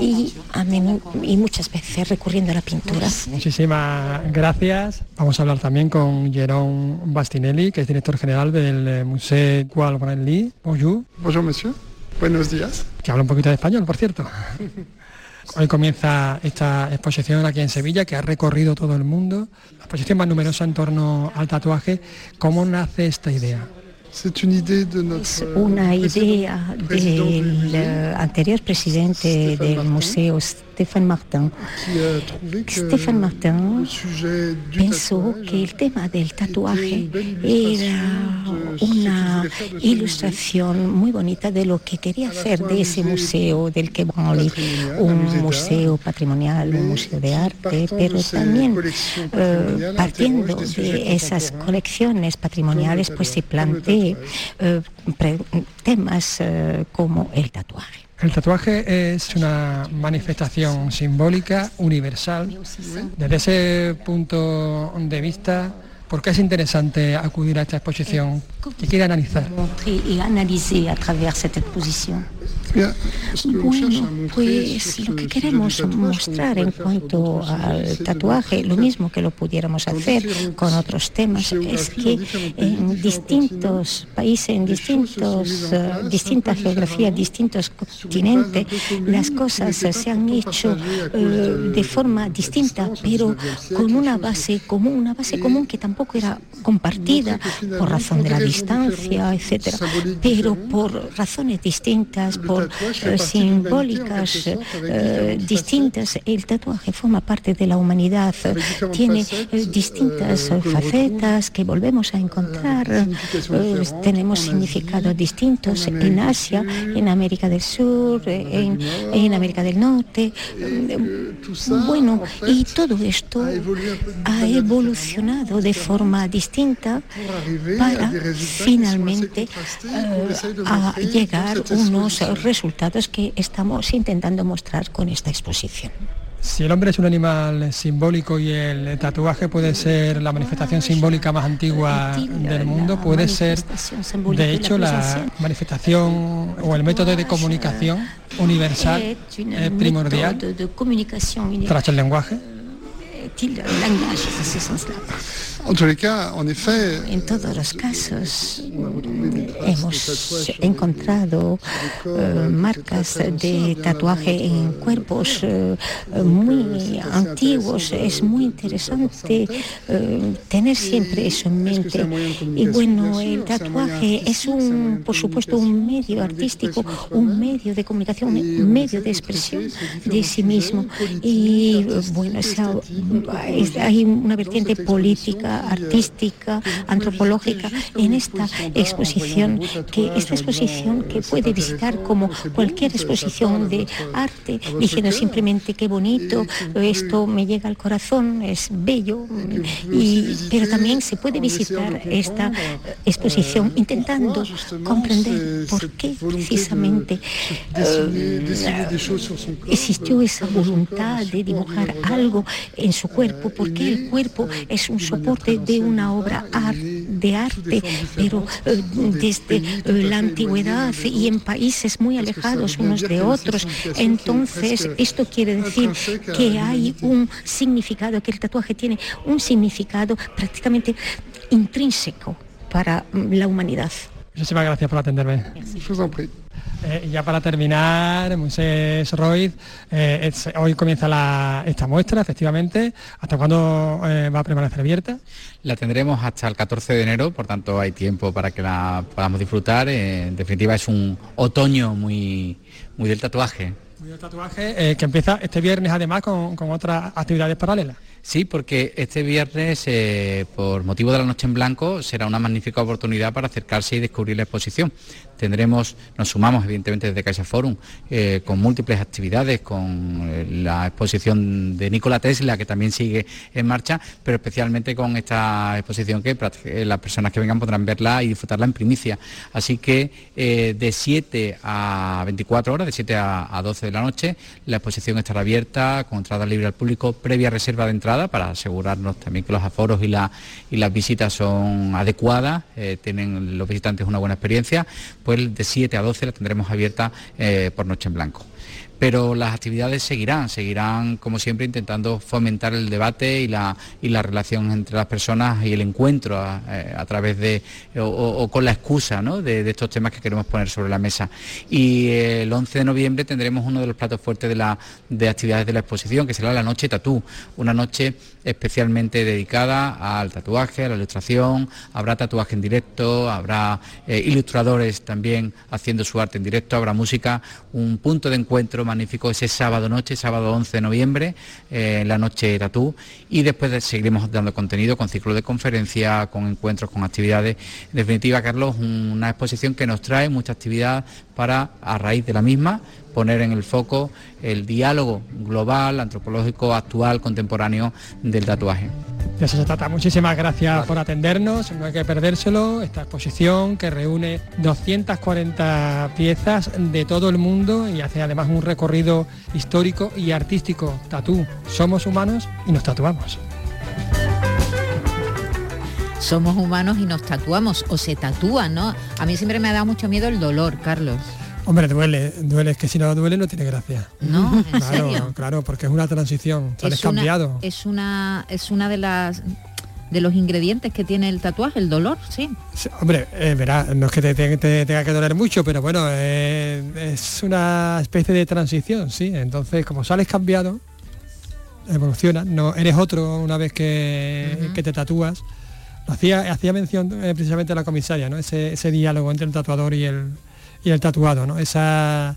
y, a menudo, y muchas veces recurriendo a la pintura. Muchísimas gracias. Vamos a hablar también con Jerome Bastinelli, que es director general del Museo Gual. Bonjour. Bonjour, monsieur. Buenos días. Que habla un poquito de español, por cierto. Hoy comienza esta exposición aquí en Sevilla que ha recorrido todo el mundo, la exposición más numerosa en torno al tatuaje. ¿Cómo nace esta idea? Es una idea del anterior presidente del museo, Stéphane Martin. Stéphane Martin pensó que el tema del tatuaje era una ilustración muy bonita de lo que quería hacer de ese museo del que un museo patrimonial, un museo de arte, pero también eh, partiendo de esas colecciones patrimoniales, pues se plantea eh, temas eh, como el tatuaje. El tatuaje es una manifestación simbólica universal. Desde ese punto de vista, ¿por qué es interesante acudir a esta exposición? ¿Qué quiere analizar? Bueno, pues lo que queremos mostrar en cuanto al tatuaje, lo mismo que lo pudiéramos hacer con otros temas, es que en distintos países, en distintos, eh, distintas geografías, distintos continentes, las cosas se han hecho eh, de forma distinta, pero con una base común, una base común que tampoco era compartida por razón de la distancia, etcétera, pero por razones distintas, por simbólicas eh, distintas. El tatuaje forma parte de la humanidad, tiene eh, distintas facetas que volvemos a encontrar. Eh, tenemos significados distintos en Asia, en América del Sur, en, en América del Norte. Bueno, y todo esto ha evolucionado de forma distinta para finalmente a llegar unos resultados que estamos intentando mostrar con esta exposición. Si el hombre es un animal simbólico y el tatuaje puede ser la manifestación simbólica más antigua del mundo, puede ser, de hecho, la manifestación o el método de comunicación universal eh, primordial tras el lenguaje. En todos los casos hemos encontrado eh, marcas de tatuaje en cuerpos eh, muy antiguos. Es muy interesante eh, tener siempre eso en mente. Y bueno, el tatuaje es un, por supuesto, un medio artístico, un medio de comunicación, un medio de expresión de sí mismo. Y bueno, hay una vertiente política artística, antropológica en esta exposición, que esta exposición que puede visitar como cualquier exposición de arte, diciendo simplemente qué bonito, esto me llega al corazón, es bello, y, pero también se puede visitar esta exposición intentando comprender por qué precisamente eh, existió esa voluntad de dibujar algo en su cuerpo, porque el cuerpo es un soporte de una obra de arte, pero eh, desde eh, la antigüedad y en países muy alejados unos de otros. Entonces, esto quiere decir que hay un significado, que el tatuaje tiene un significado prácticamente intrínseco para la humanidad. Muchísimas gracias por atenderme. Eh, ya para terminar, Moisés Roy, eh, hoy comienza esta muestra, efectivamente. ¿Hasta cuándo eh, va a permanecer abierta? La tendremos hasta el 14 de enero, por tanto hay tiempo para que la podamos disfrutar. en definitiva es un otoño muy, muy del tatuaje. Muy del tatuaje, que empieza este viernes además con, con otras actividades paralelas. Sí, porque este viernes, eh, por motivo de la Noche en Blanco, será una magnífica oportunidad para acercarse y descubrir la exposición. Tendremos, nos sumamos evidentemente desde Caixa Forum, eh, con múltiples actividades, con eh, la exposición de Nikola Tesla, que también sigue en marcha, pero especialmente con esta exposición que las personas que vengan podrán verla y disfrutarla en primicia. Así que de 7 a 24 horas, de 7 a 12 de la noche, la exposición estará abierta, con entrada libre al público, previa reserva de entrada para asegurarnos también que los aforos y, las visitas son adecuadas, eh, tienen los visitantes una buena experiencia, pues de 7 a 12 la tendremos abierta eh, por Noche en Blanco pero las actividades seguirán, seguirán como siempre intentando fomentar el debate y la, relación entre las personas y el encuentro a, eh, través de o, con la excusa de, estos temas que queremos poner sobre la mesa. Y el 11 de noviembre tendremos uno de los platos fuertes de, la, de actividades de la exposición, que será la noche tatú, una noche especialmente dedicada al tatuaje, a la ilustración, habrá tatuaje en directo, habrá eh, ilustradores también haciendo su arte en directo, habrá música, un punto de encuentro magnífico ese sábado noche, sábado 11 de noviembre, eh, la noche tatú, y después seguiremos dando contenido con ciclo de conferencia, con encuentros, con actividades. En definitiva, Carlos, una exposición que nos trae mucha actividad para, a raíz de la misma, poner en el foco el diálogo global, antropológico, actual, contemporáneo del tatuaje. De eso se trata. Muchísimas gracias por atendernos. No hay que perdérselo. Esta exposición que reúne 240 piezas de todo el mundo y hace además un recorrido histórico y artístico. Tatú. Somos humanos y nos tatuamos. Somos humanos y nos tatuamos o se tatúan, ¿no? A mí siempre me ha dado mucho miedo el dolor, Carlos. Hombre, duele, duele, es que si no duele no tiene gracia. No, claro, claro, porque es una transición, sales cambiado. Es una, es una de las de los ingredientes que tiene el tatuaje, el dolor, sí. hombre, eh, verá, no es que te, tenga que doler mucho, pero bueno, eh, es una especie de transición, sí. Entonces, como sales cambiado, evoluciona, no eres otro una vez que, te tatúas. Hacía, hacía mención eh, precisamente a la comisaria, ¿no? Ese, ese diálogo entre el tatuador y el, y el tatuado, ¿no? Esa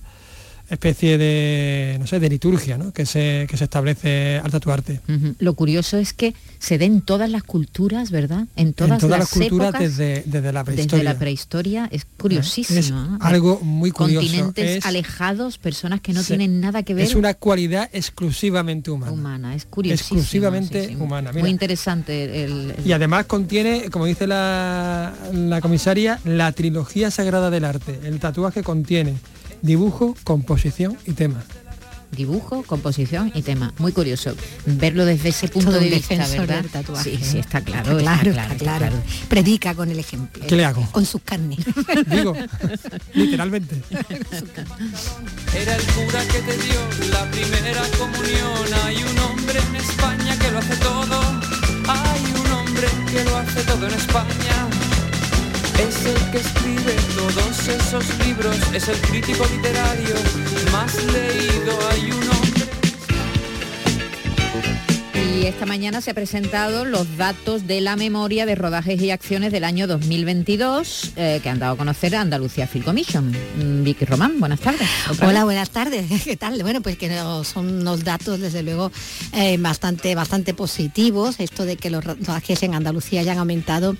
especie de, no sé, de liturgia ¿no? que, se, que se establece al tatuarte. Lo curioso es que se den todas las culturas, ¿verdad? En todas, las, culturas desde, desde, la prehistoria. Desde la prehistoria, es curiosísimo. Es algo muy curioso. Continentes alejados, personas que no tienen nada que ver. Es una cualidad exclusivamente humana. Humana, es curiosísimo. Exclusivamente humana. muy interesante. El, Y además contiene, como dice la, la comisaria, la trilogía sagrada del arte. El tatuaje contiene dibujo, composición y tema dibujo, composición y tema. Muy curioso verlo desde ese punto de vista, ¿verdad? Tatuaje, sí, sí, está claro, claro, claro, Predica con el ejemplo. ¿Qué le hago? Con sus carnes. Digo, literalmente. Era el cura que te dio la primera comunión. Hay un hombre en España que lo hace todo. Hay un hombre que lo hace todo en España es el que escribe todos esos libros, es el crítico literario más leído. Hay un hombre y esta mañana se ha presentado los datos de la memoria de rodajes y acciones del año 2022 eh, que han dado a conocer a Andalucía Film Commission. Mm, Vicky Román, buenas tardes. Hola, buenas tardes. ¿Qué tal? Bueno, pues que son unos datos desde luego eh, bastante, bastante positivos. Esto de que los rodajes en Andalucía hayan aumentado,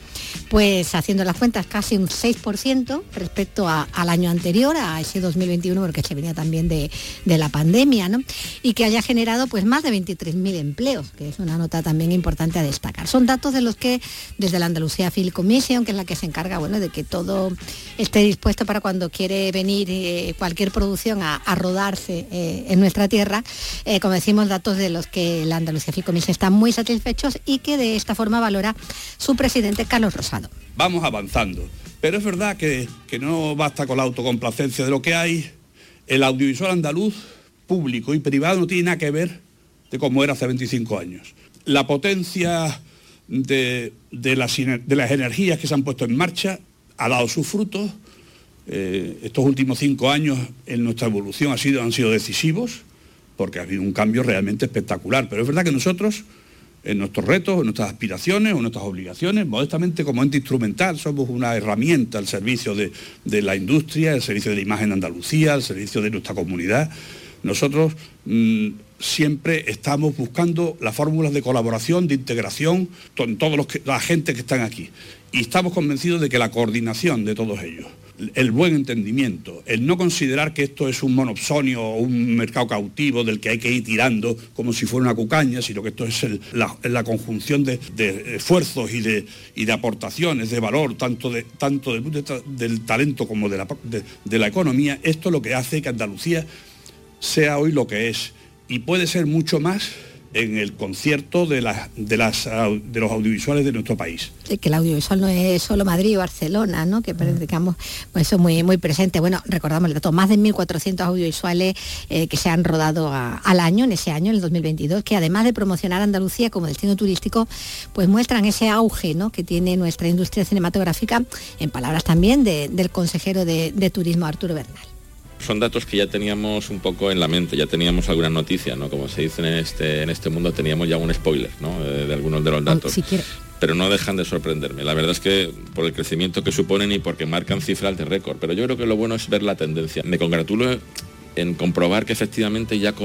pues haciendo las cuentas casi un 6% respecto al año anterior, a ese 2021, porque se venía también de, de la pandemia, ¿no? Y que haya generado pues más de 23.000 empleos, que es una nota también importante a destacar. Son datos de los que desde la Andalucía Film Commission, que es la que se encarga bueno, de que todo esté dispuesto para cuando quiere venir eh, cualquier producción a, rodarse eh, en nuestra tierra, eh, como decimos, datos de los que la Andalucía Film Commission está muy satisfechos y que de esta forma valora su presidente Carlos Rosado. Vamos avanzando, pero es verdad que, que no basta con la autocomplacencia de lo que hay. El audiovisual andaluz, público y privado, no tiene nada que ver de cómo era hace 25 años. La potencia de, las, energías que se han puesto en marcha ha dado sus frutos. Eh, estos últimos cinco años en nuestra evolución sido, han sido decisivos porque ha habido un cambio realmente espectacular. Pero es verdad que nosotros, en nuestros retos, en nuestras aspiraciones, en nuestras obligaciones, modestamente como ente instrumental, somos una herramienta al servicio de, de la industria, al servicio de la imagen de Andalucía, al servicio de nuestra comunidad Nosotros mm, siempre estamos buscando las fórmulas de colaboración, de integración con todos los que, la gente que están aquí. Y estamos convencidos de que la coordinación de todos ellos, el buen entendimiento, el no considerar que esto es un monopsonio o un mercado cautivo del que hay que ir tirando como si fuera una cucaña, sino que esto es la, conjunción de, esfuerzos y de, aportaciones de valor, tanto, de, tanto del talento como de la economía, esto es lo que hace que Andalucía sea hoy lo que es y puede ser mucho más en el concierto de, de, las, de los audiovisuales de nuestro país. que el audiovisual no es solo Madrid o Barcelona, ¿no? que predicamos pues eso muy, muy presente. Bueno, recordamos el dato, más de 1.400 audiovisuales eh, que se han rodado al año, en ese año, en el 2022, que además de promocionar Andalucía como destino turístico, pues muestran ese auge ¿no? que tiene nuestra industria cinematográfica, en palabras también del consejero de, de Turismo, Arturo Bernal son datos que ya teníamos un poco en la mente, ya teníamos alguna noticia, ¿no? Como se dice en este, en este mundo, teníamos ya un spoiler, ¿no? De, algunos de los datos. pero no dejan de sorprenderme. La verdad es que por el crecimiento que suponen y porque marcan cifras de récord. Pero yo creo que lo bueno es ver la tendencia. Me congratulo en comprobar que efectivamente ya,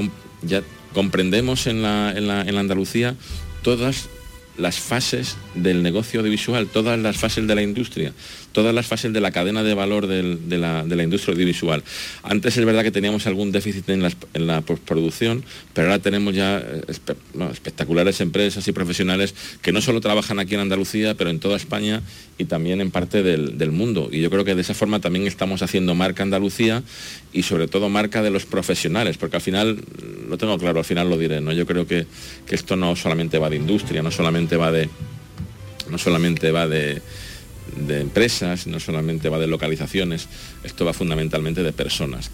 ya comprendemos en la, en la, en la Andalucía todas las fases del negocio audiovisual, todas las fases de la industria, todas las fases de la cadena de valor de, la, industria audiovisual. Antes es verdad que teníamos algún déficit en la, postproducción, pero ahora tenemos ya eh, espectaculares empresas y profesionales que no solo trabajan aquí en Andalucía, pero en toda España y también en parte del, mundo. Y yo creo que de esa forma también estamos haciendo marca Andalucía y sobre todo marca de los profesionales, porque al final, lo tengo claro, al final lo diré, ¿no? Yo creo que, que esto no solamente va de industria, no solamente va de no solamente va de, de empresas, no solamente va de localizaciones, esto va fundamentalmente de personas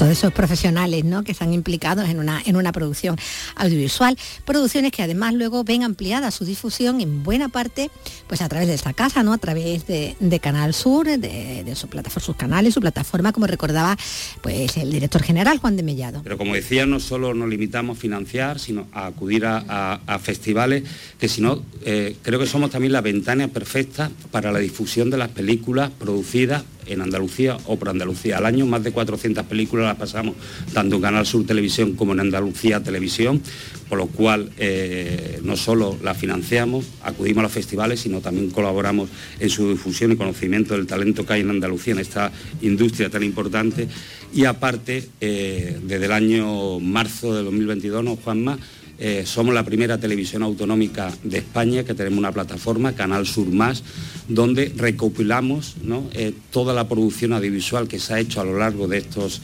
todos esos profesionales ¿no? que están implicados en una, en una producción audiovisual, producciones que además luego ven ampliada su difusión en buena parte pues a través de esta casa, ¿no? a través de, Canal Sur, de, su plataforma, sus canales, su plataforma, como recordaba pues el director general Juan de Mellado. Pero como decía, no solo nos limitamos a financiar, sino a acudir a, festivales, que si no, eh, creo que somos también la ventana perfecta para la difusión de las películas producidas en Andalucía o por Andalucía. Al año más de 400 películas las pasamos tanto en Canal Sur Televisión como en Andalucía Televisión, por lo cual eh, no solo la financiamos, acudimos a los festivales, sino también colaboramos en su difusión y conocimiento del talento que hay en Andalucía, en esta industria tan importante. Y aparte, eh, desde el año marzo de 2022, ¿no, Juanma? Eh, somos la primera televisión autonómica de España que tenemos una plataforma, Canal Sur Más, donde recopilamos eh, toda la producción audiovisual que se ha hecho a lo largo de estos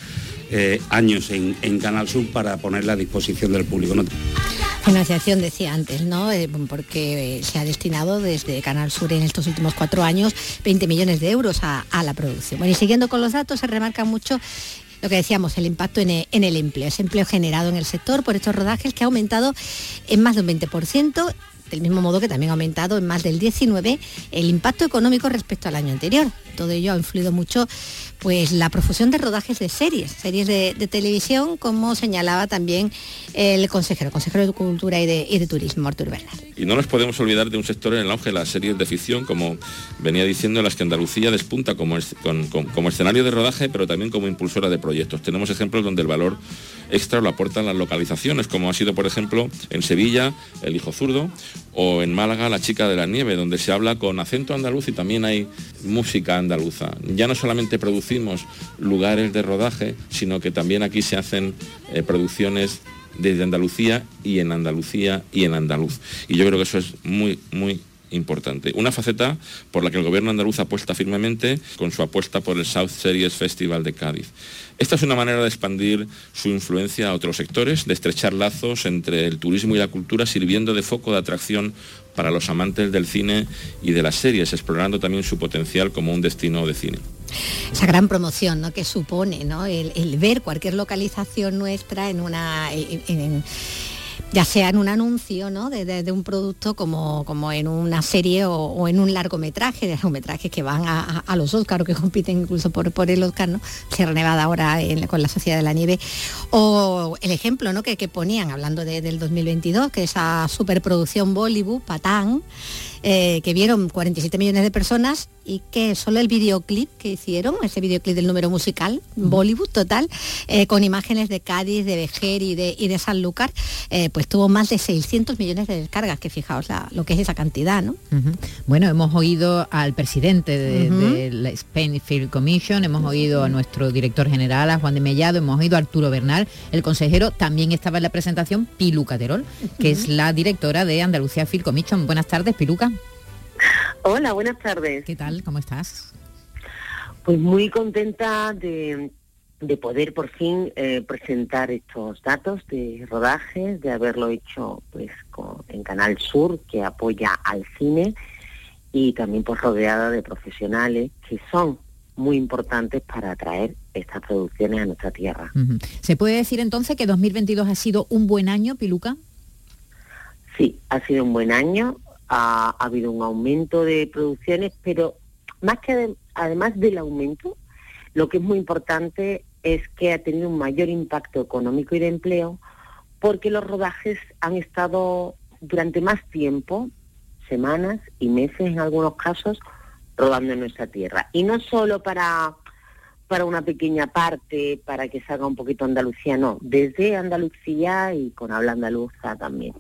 eh, años en, Canal Sur para ponerla a disposición del público. Financiación decía antes, ¿no? porque se ha destinado desde Canal Sur en estos últimos cuatro años 20 millones de euros a, la producción. Bueno, y siguiendo con los datos, se remarca mucho lo que decíamos, el impacto en el, empleo, ese empleo generado en el sector por estos rodajes que ha aumentado en más de un 20%, del mismo modo que también ha aumentado en más del 19% el impacto económico respecto al año anterior. Todo ello ha influido mucho pues la profusión de rodajes de series, series de, televisión, como señalaba también el consejero, consejero de Cultura y de, Turismo, Artur Bernal. Y no nos podemos olvidar de un sector en el auge de las series de ficción, como venía diciendo, las que Andalucía despunta como, como escenario de rodaje, pero también como impulsora de proyectos. Tenemos ejemplos donde el valor extra lo aportan las localizaciones, como ha sido, por ejemplo, en Sevilla, El Hijo Zurdo, o en Málaga, La Chica de la Nieve, donde se habla con acento andaluz y también hay música andaluza. Ya no solamente producimos lugares de rodaje, sino que también aquí se hacen eh, producciones desde Andalucía y en Andalucía y en andaluz. Y yo creo que eso es muy, muy importante. Una faceta por la que el gobierno andaluz apuesta firmemente con su apuesta por el South Series Festival de Cádiz. Esta es una manera de expandir su influencia a otros sectores, de estrechar lazos entre el turismo y la cultura, sirviendo de foco de atracción para los amantes del cine y de las series, explorando también su potencial como un destino de cine. Esa gran promoción que supone el, ver cualquier localización nuestra en una ya sea en un anuncio ¿no? de, un producto como, como en una serie o, en un largometraje, de largometrajes que van a, los Oscar o que compiten incluso por, por el Oscar, ¿no? Sierra Nevada ahora con la Sociedad de la Nieve, o el ejemplo ¿no? que, ponían, hablando del 2022, que esa superproducción Bollywood, Patán, eh, que vieron 47 millones de personas y que solo el videoclip que hicieron, ese videoclip del número musical, Bollywood total, eh, con imágenes de Cádiz, de Vejer y de, y de Sanlúcar, eh, pues tuvo más de 600 millones de descargas, que fijaos lo que es esa cantidad, ¿no? Bueno, hemos oído al presidente de, la Spain Film Commission, hemos oído a nuestro director general, a Juan de Mellado, hemos oído a Arturo Bernal, el consejero, también estaba en la presentación Pilu Caterol, que es la directora de Andalucía Film Commission. Buenas tardes, Piluca. Hola, buenas tardes. ¿Qué tal? ¿Cómo estás? Pues muy contenta de, poder por fin eh, presentar estos datos de rodajes, de haberlo hecho pues en Canal Sur, que apoya al cine, y también pues rodeada de profesionales que son muy importantes para atraer estas producciones a nuestra tierra. ¿Se puede decir entonces que 2022 ha sido un buen año, Piluca? Sí, ha sido un buen año ha, habido un aumento de producciones, pero más que además del aumento, lo que es muy importante es que ha tenido un mayor impacto económico y de empleo porque los rodajes han estado durante más tiempo, semanas y meses en algunos casos, rodando en nuestra tierra. Y no solo para, para una pequeña parte, para que salga un poquito Andalucía, no, desde Andalucía y con habla andaluza también.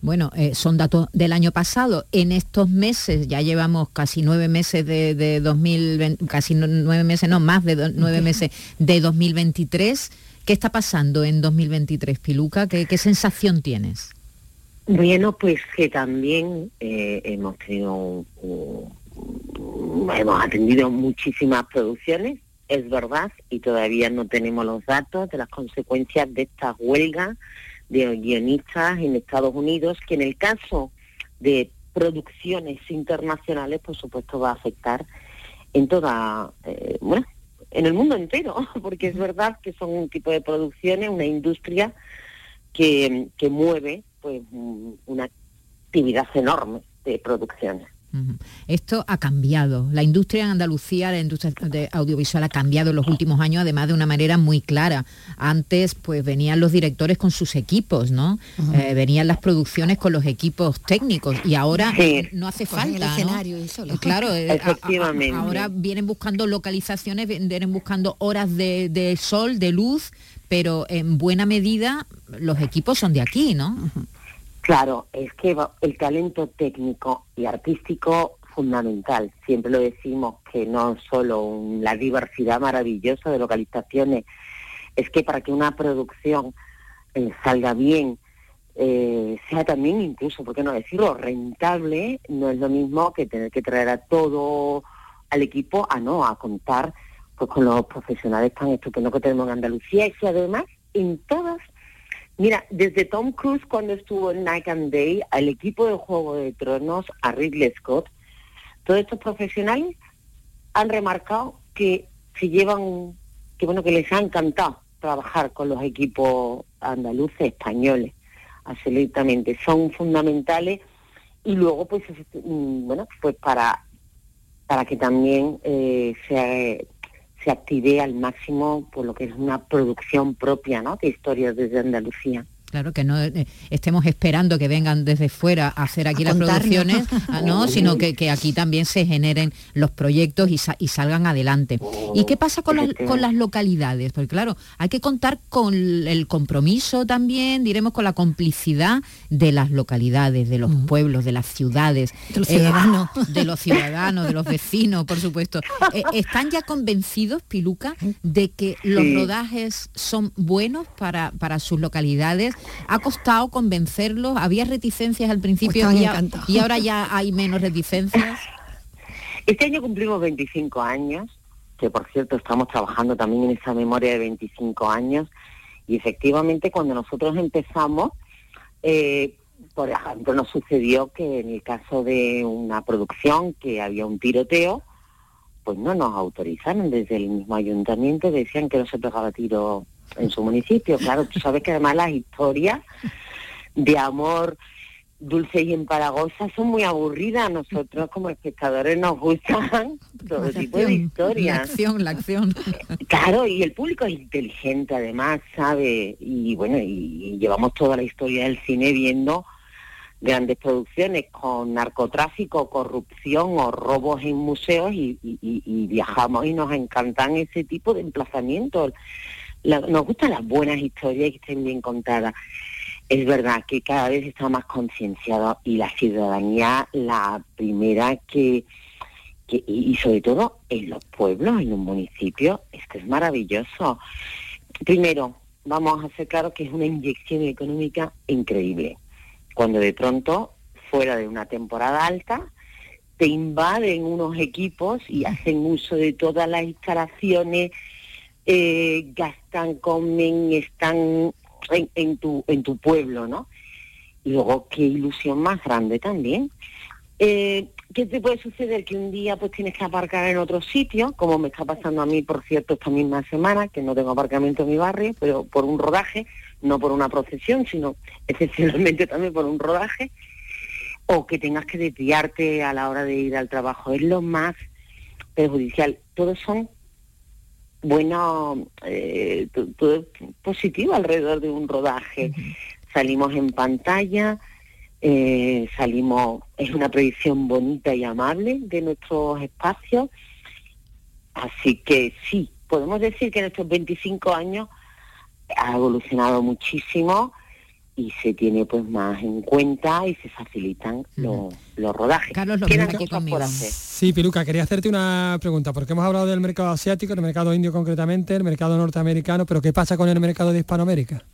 Bueno, eh, son datos del año pasado. En estos meses, ya llevamos casi nueve meses de, 2020, casi nueve meses, no, más de nueve meses de 2023. ¿Qué está pasando en 2023, Piluca? ¿Qué, sensación tienes? Bueno, pues que también eh, hemos tenido, hemos atendido muchísimas producciones, es verdad, y todavía no tenemos los datos de las consecuencias de esta huelga de guionistas en Estados Unidos, que en el caso de producciones internacionales, por supuesto, va a afectar en toda, eh, bueno, en el mundo entero, porque es verdad que son un tipo de producciones, una industria que, que mueve pues una actividad enorme de producciones. Esto ha cambiado. La industria en Andalucía, la industria audiovisual ha cambiado en los últimos años, además de una manera muy clara. Antes, pues venían los directores con sus equipos, ¿no? Eh, venían las producciones con los equipos técnicos y ahora no hace falta. Claro, eh, ahora vienen buscando localizaciones, vienen buscando horas de, sol, de luz, pero en buena medida los equipos son de aquí, ¿no? Claro, es que el talento técnico y artístico fundamental. Siempre lo decimos que no solo la diversidad maravillosa de localizaciones, es que para que una producción eh, salga bien, eh, sea también incluso, ¿por qué no decirlo?, rentable, no es lo mismo que tener que traer a todo al equipo a no, a contar pues con los profesionales tan estupendos que tenemos en Andalucía y que además en todas Mira, desde Tom Cruise cuando estuvo en Night and Day, al equipo de Juego de Tronos, a Ridley Scott, todos estos profesionales han remarcado que se llevan, que bueno, que les ha encantado trabajar con los equipos andaluces, españoles, absolutamente, son fundamentales. Y luego pues mm, bueno pues para para que también eh, se se active al máximo por lo que es una producción propia ¿no? de historias desde Andalucía. Claro, que no eh, estemos esperando que vengan desde fuera a hacer aquí las producciones, ah, no, sino que, aquí también se generen los proyectos y, salgan adelante. ¿Y qué pasa con las, con las localidades? Porque claro, hay que contar con el compromiso también, diremos, con la complicidad de las localidades, de los pueblos, de las ciudades. De los ciudadanos. Eh, de los ciudadanos, de los vecinos, por supuesto. Eh, ¿Están ya convencidos, Piluca, de que los rodajes son buenos para, para sus localidades? Ha costado convencerlos, había reticencias al principio y, ahora ya hay menos reticencias. Este año cumplimos 25 años, que por cierto estamos trabajando también en esa memoria de 25 años, y efectivamente cuando nosotros empezamos, eh, por ejemplo, nos sucedió que en el caso de una producción que había un tiroteo, pues no nos autorizaron desde el mismo ayuntamiento, decían que no se pegaba tiro en su municipio. Claro, tú sabes que además las historias de amor dulce y empalagosa son muy aburridas. Nosotros como espectadores nos gustan todo tipo de historias. La acción, la acción. Claro, y el público es inteligente además, sabe, y bueno, y, llevamos toda la historia del cine viendo grandes producciones con narcotráfico, corrupción o robos en museos y, viajamos y nos encantan ese tipo de emplazamientos. Nos gustan las buenas historias que estén bien contadas. Es verdad que cada vez está más concienciado y la ciudadanía la primera que, y sobre todo en los pueblos, en los municipios, es que es maravilloso. Primero, vamos a hacer claro que es una inyección económica increíble cuando de pronto, fuera de una temporada alta, te invaden unos equipos y hacen uso de todas las instalaciones, eh, gastan, comen, están en, tu, en tu pueblo, ¿no? Y luego, qué ilusión más grande también. Eh, ¿Qué te puede suceder? Que un día pues tienes que aparcar en otro sitio, como me está pasando a mí, por cierto, esta misma semana, que no tengo aparcamiento en mi barrio, pero por un rodaje, no por una procesión, sino excepcionalmente también por un rodaje, o que tengas que desviarte a la hora de ir al trabajo. Es lo más perjudicial. Todos son buenos, eh, todo es positivo alrededor de un rodaje. Salimos en pantalla, eh, salimos, es una predicción bonita y amable de nuestros espacios. Así que sí, podemos decir que en estos 25 años ha evolucionado muchísimo y se tiene pues más en cuenta y se facilitan los, rodajes. Carlos, lo por hacer. Sí, Piluca, quería hacerte una pregunta, porque hemos hablado del mercado asiático, el mercado indio concretamente, el mercado norteamericano, pero ¿qué pasa con el mercado de Hispanoamérica?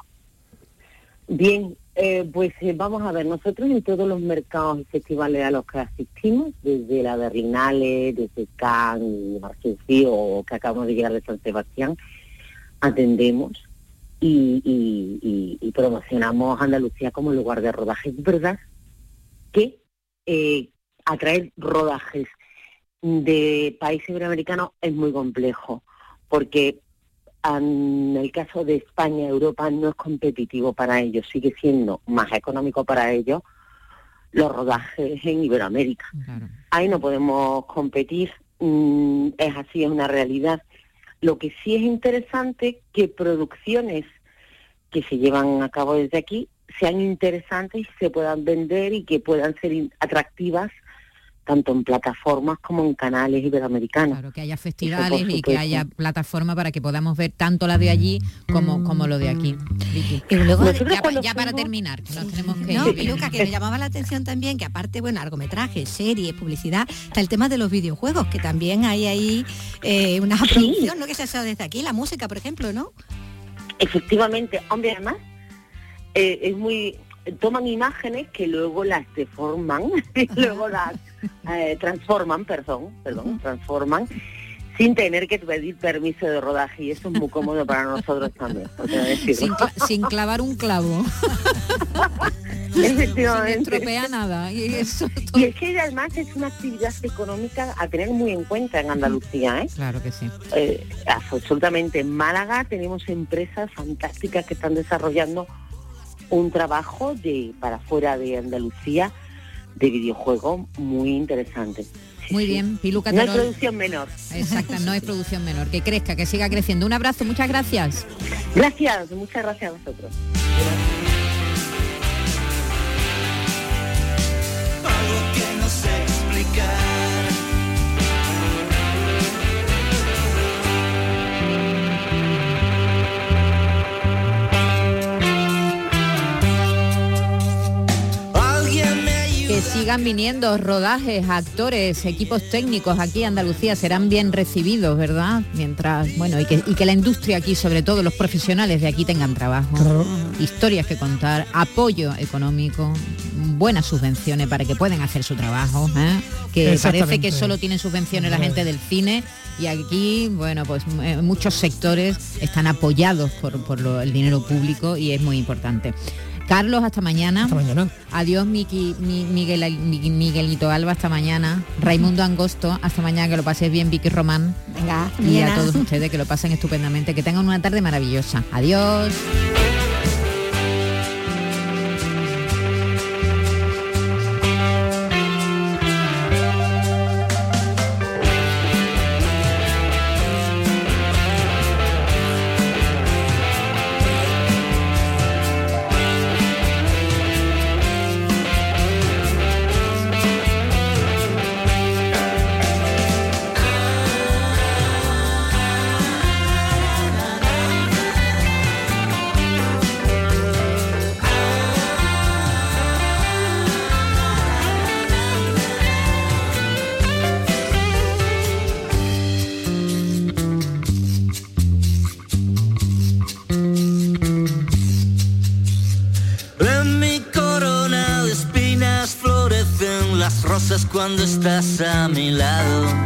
Bien, eh, pues eh, vamos a ver, nosotros en todos los mercados y festivales a los que asistimos, desde la Berlinale, desde Cannes, Marseille o que acabamos de llegar de San Sebastián, atendemos y, promocionamos Andalucía como lugar de rodaje. Es verdad que eh, atraer rodajes de países iberoamericanos es muy complejo, porque en el caso de España, Europa no es competitivo para ellos, sigue siendo más económico para ellos los rodajes en Iberoamérica. Ahí no podemos competir, mm, es así, es una realidad. Lo que sí es interesante que producciones que se llevan a cabo desde aquí sean interesantes y se puedan vender y que puedan ser atractivas tanto en plataformas como en canales iberoamericanos. Claro, que haya festivales y que haya plataformas para que podamos ver tanto la de allí como, como lo de aquí. Y luego, ya, para terminar, que nos tenemos que... No, Luca, que me llamaba la atención también que aparte, bueno, largometrajes, series, publicidad, está el tema de los videojuegos, que también hay ahí eh, una producción, ¿no? Que se hace desde aquí, la música, por ejemplo, ¿no? Efectivamente, hombre, además, eh, es muy toman imágenes que luego las deforman, luego las eh, transforman, perdón, perdón, transforman sin tener que pedir permiso de rodaje y eso es muy cómodo para nosotros también. Sin, sin, clavar un clavo. Efectivamente. Sin nada. Y, eso y es que además es una actividad económica a tener muy en cuenta en Andalucía. ¿eh? Claro que sí. Eh, absolutamente. En Málaga tenemos empresas fantásticas que están desarrollando un trabajo de para fuera de Andalucía de videojuego muy interesante. Muy bien, Piluca No es producción menor. Exacto, no es producción menor. Que crezca, que siga creciendo. Un abrazo, muchas gracias. Gracias, muchas gracias a vosotros. Sigan viniendo rodajes, actores, equipos técnicos aquí en Andalucía serán bien recibidos, ¿verdad? Mientras, bueno, y que, la industria aquí, sobre todo los profesionales de aquí tengan trabajo, historias que contar, apoyo económico, buenas subvenciones para que puedan hacer su trabajo, ¿eh? que parece que solo tienen subvenciones la gente del cine y aquí, bueno, pues eh, muchos sectores están apoyados por, el dinero público y es muy importante. Carlos, hasta mañana. Hasta mañana. Adiós, Miki, Miguel, Miguelito Alba, hasta mañana. Raimundo Angosto, hasta mañana, que lo paséis bien, Vicky Román. Venga, y a todos ustedes que lo pasen estupendamente, que tengan una tarde maravillosa. Adiós. Estás a mi lado.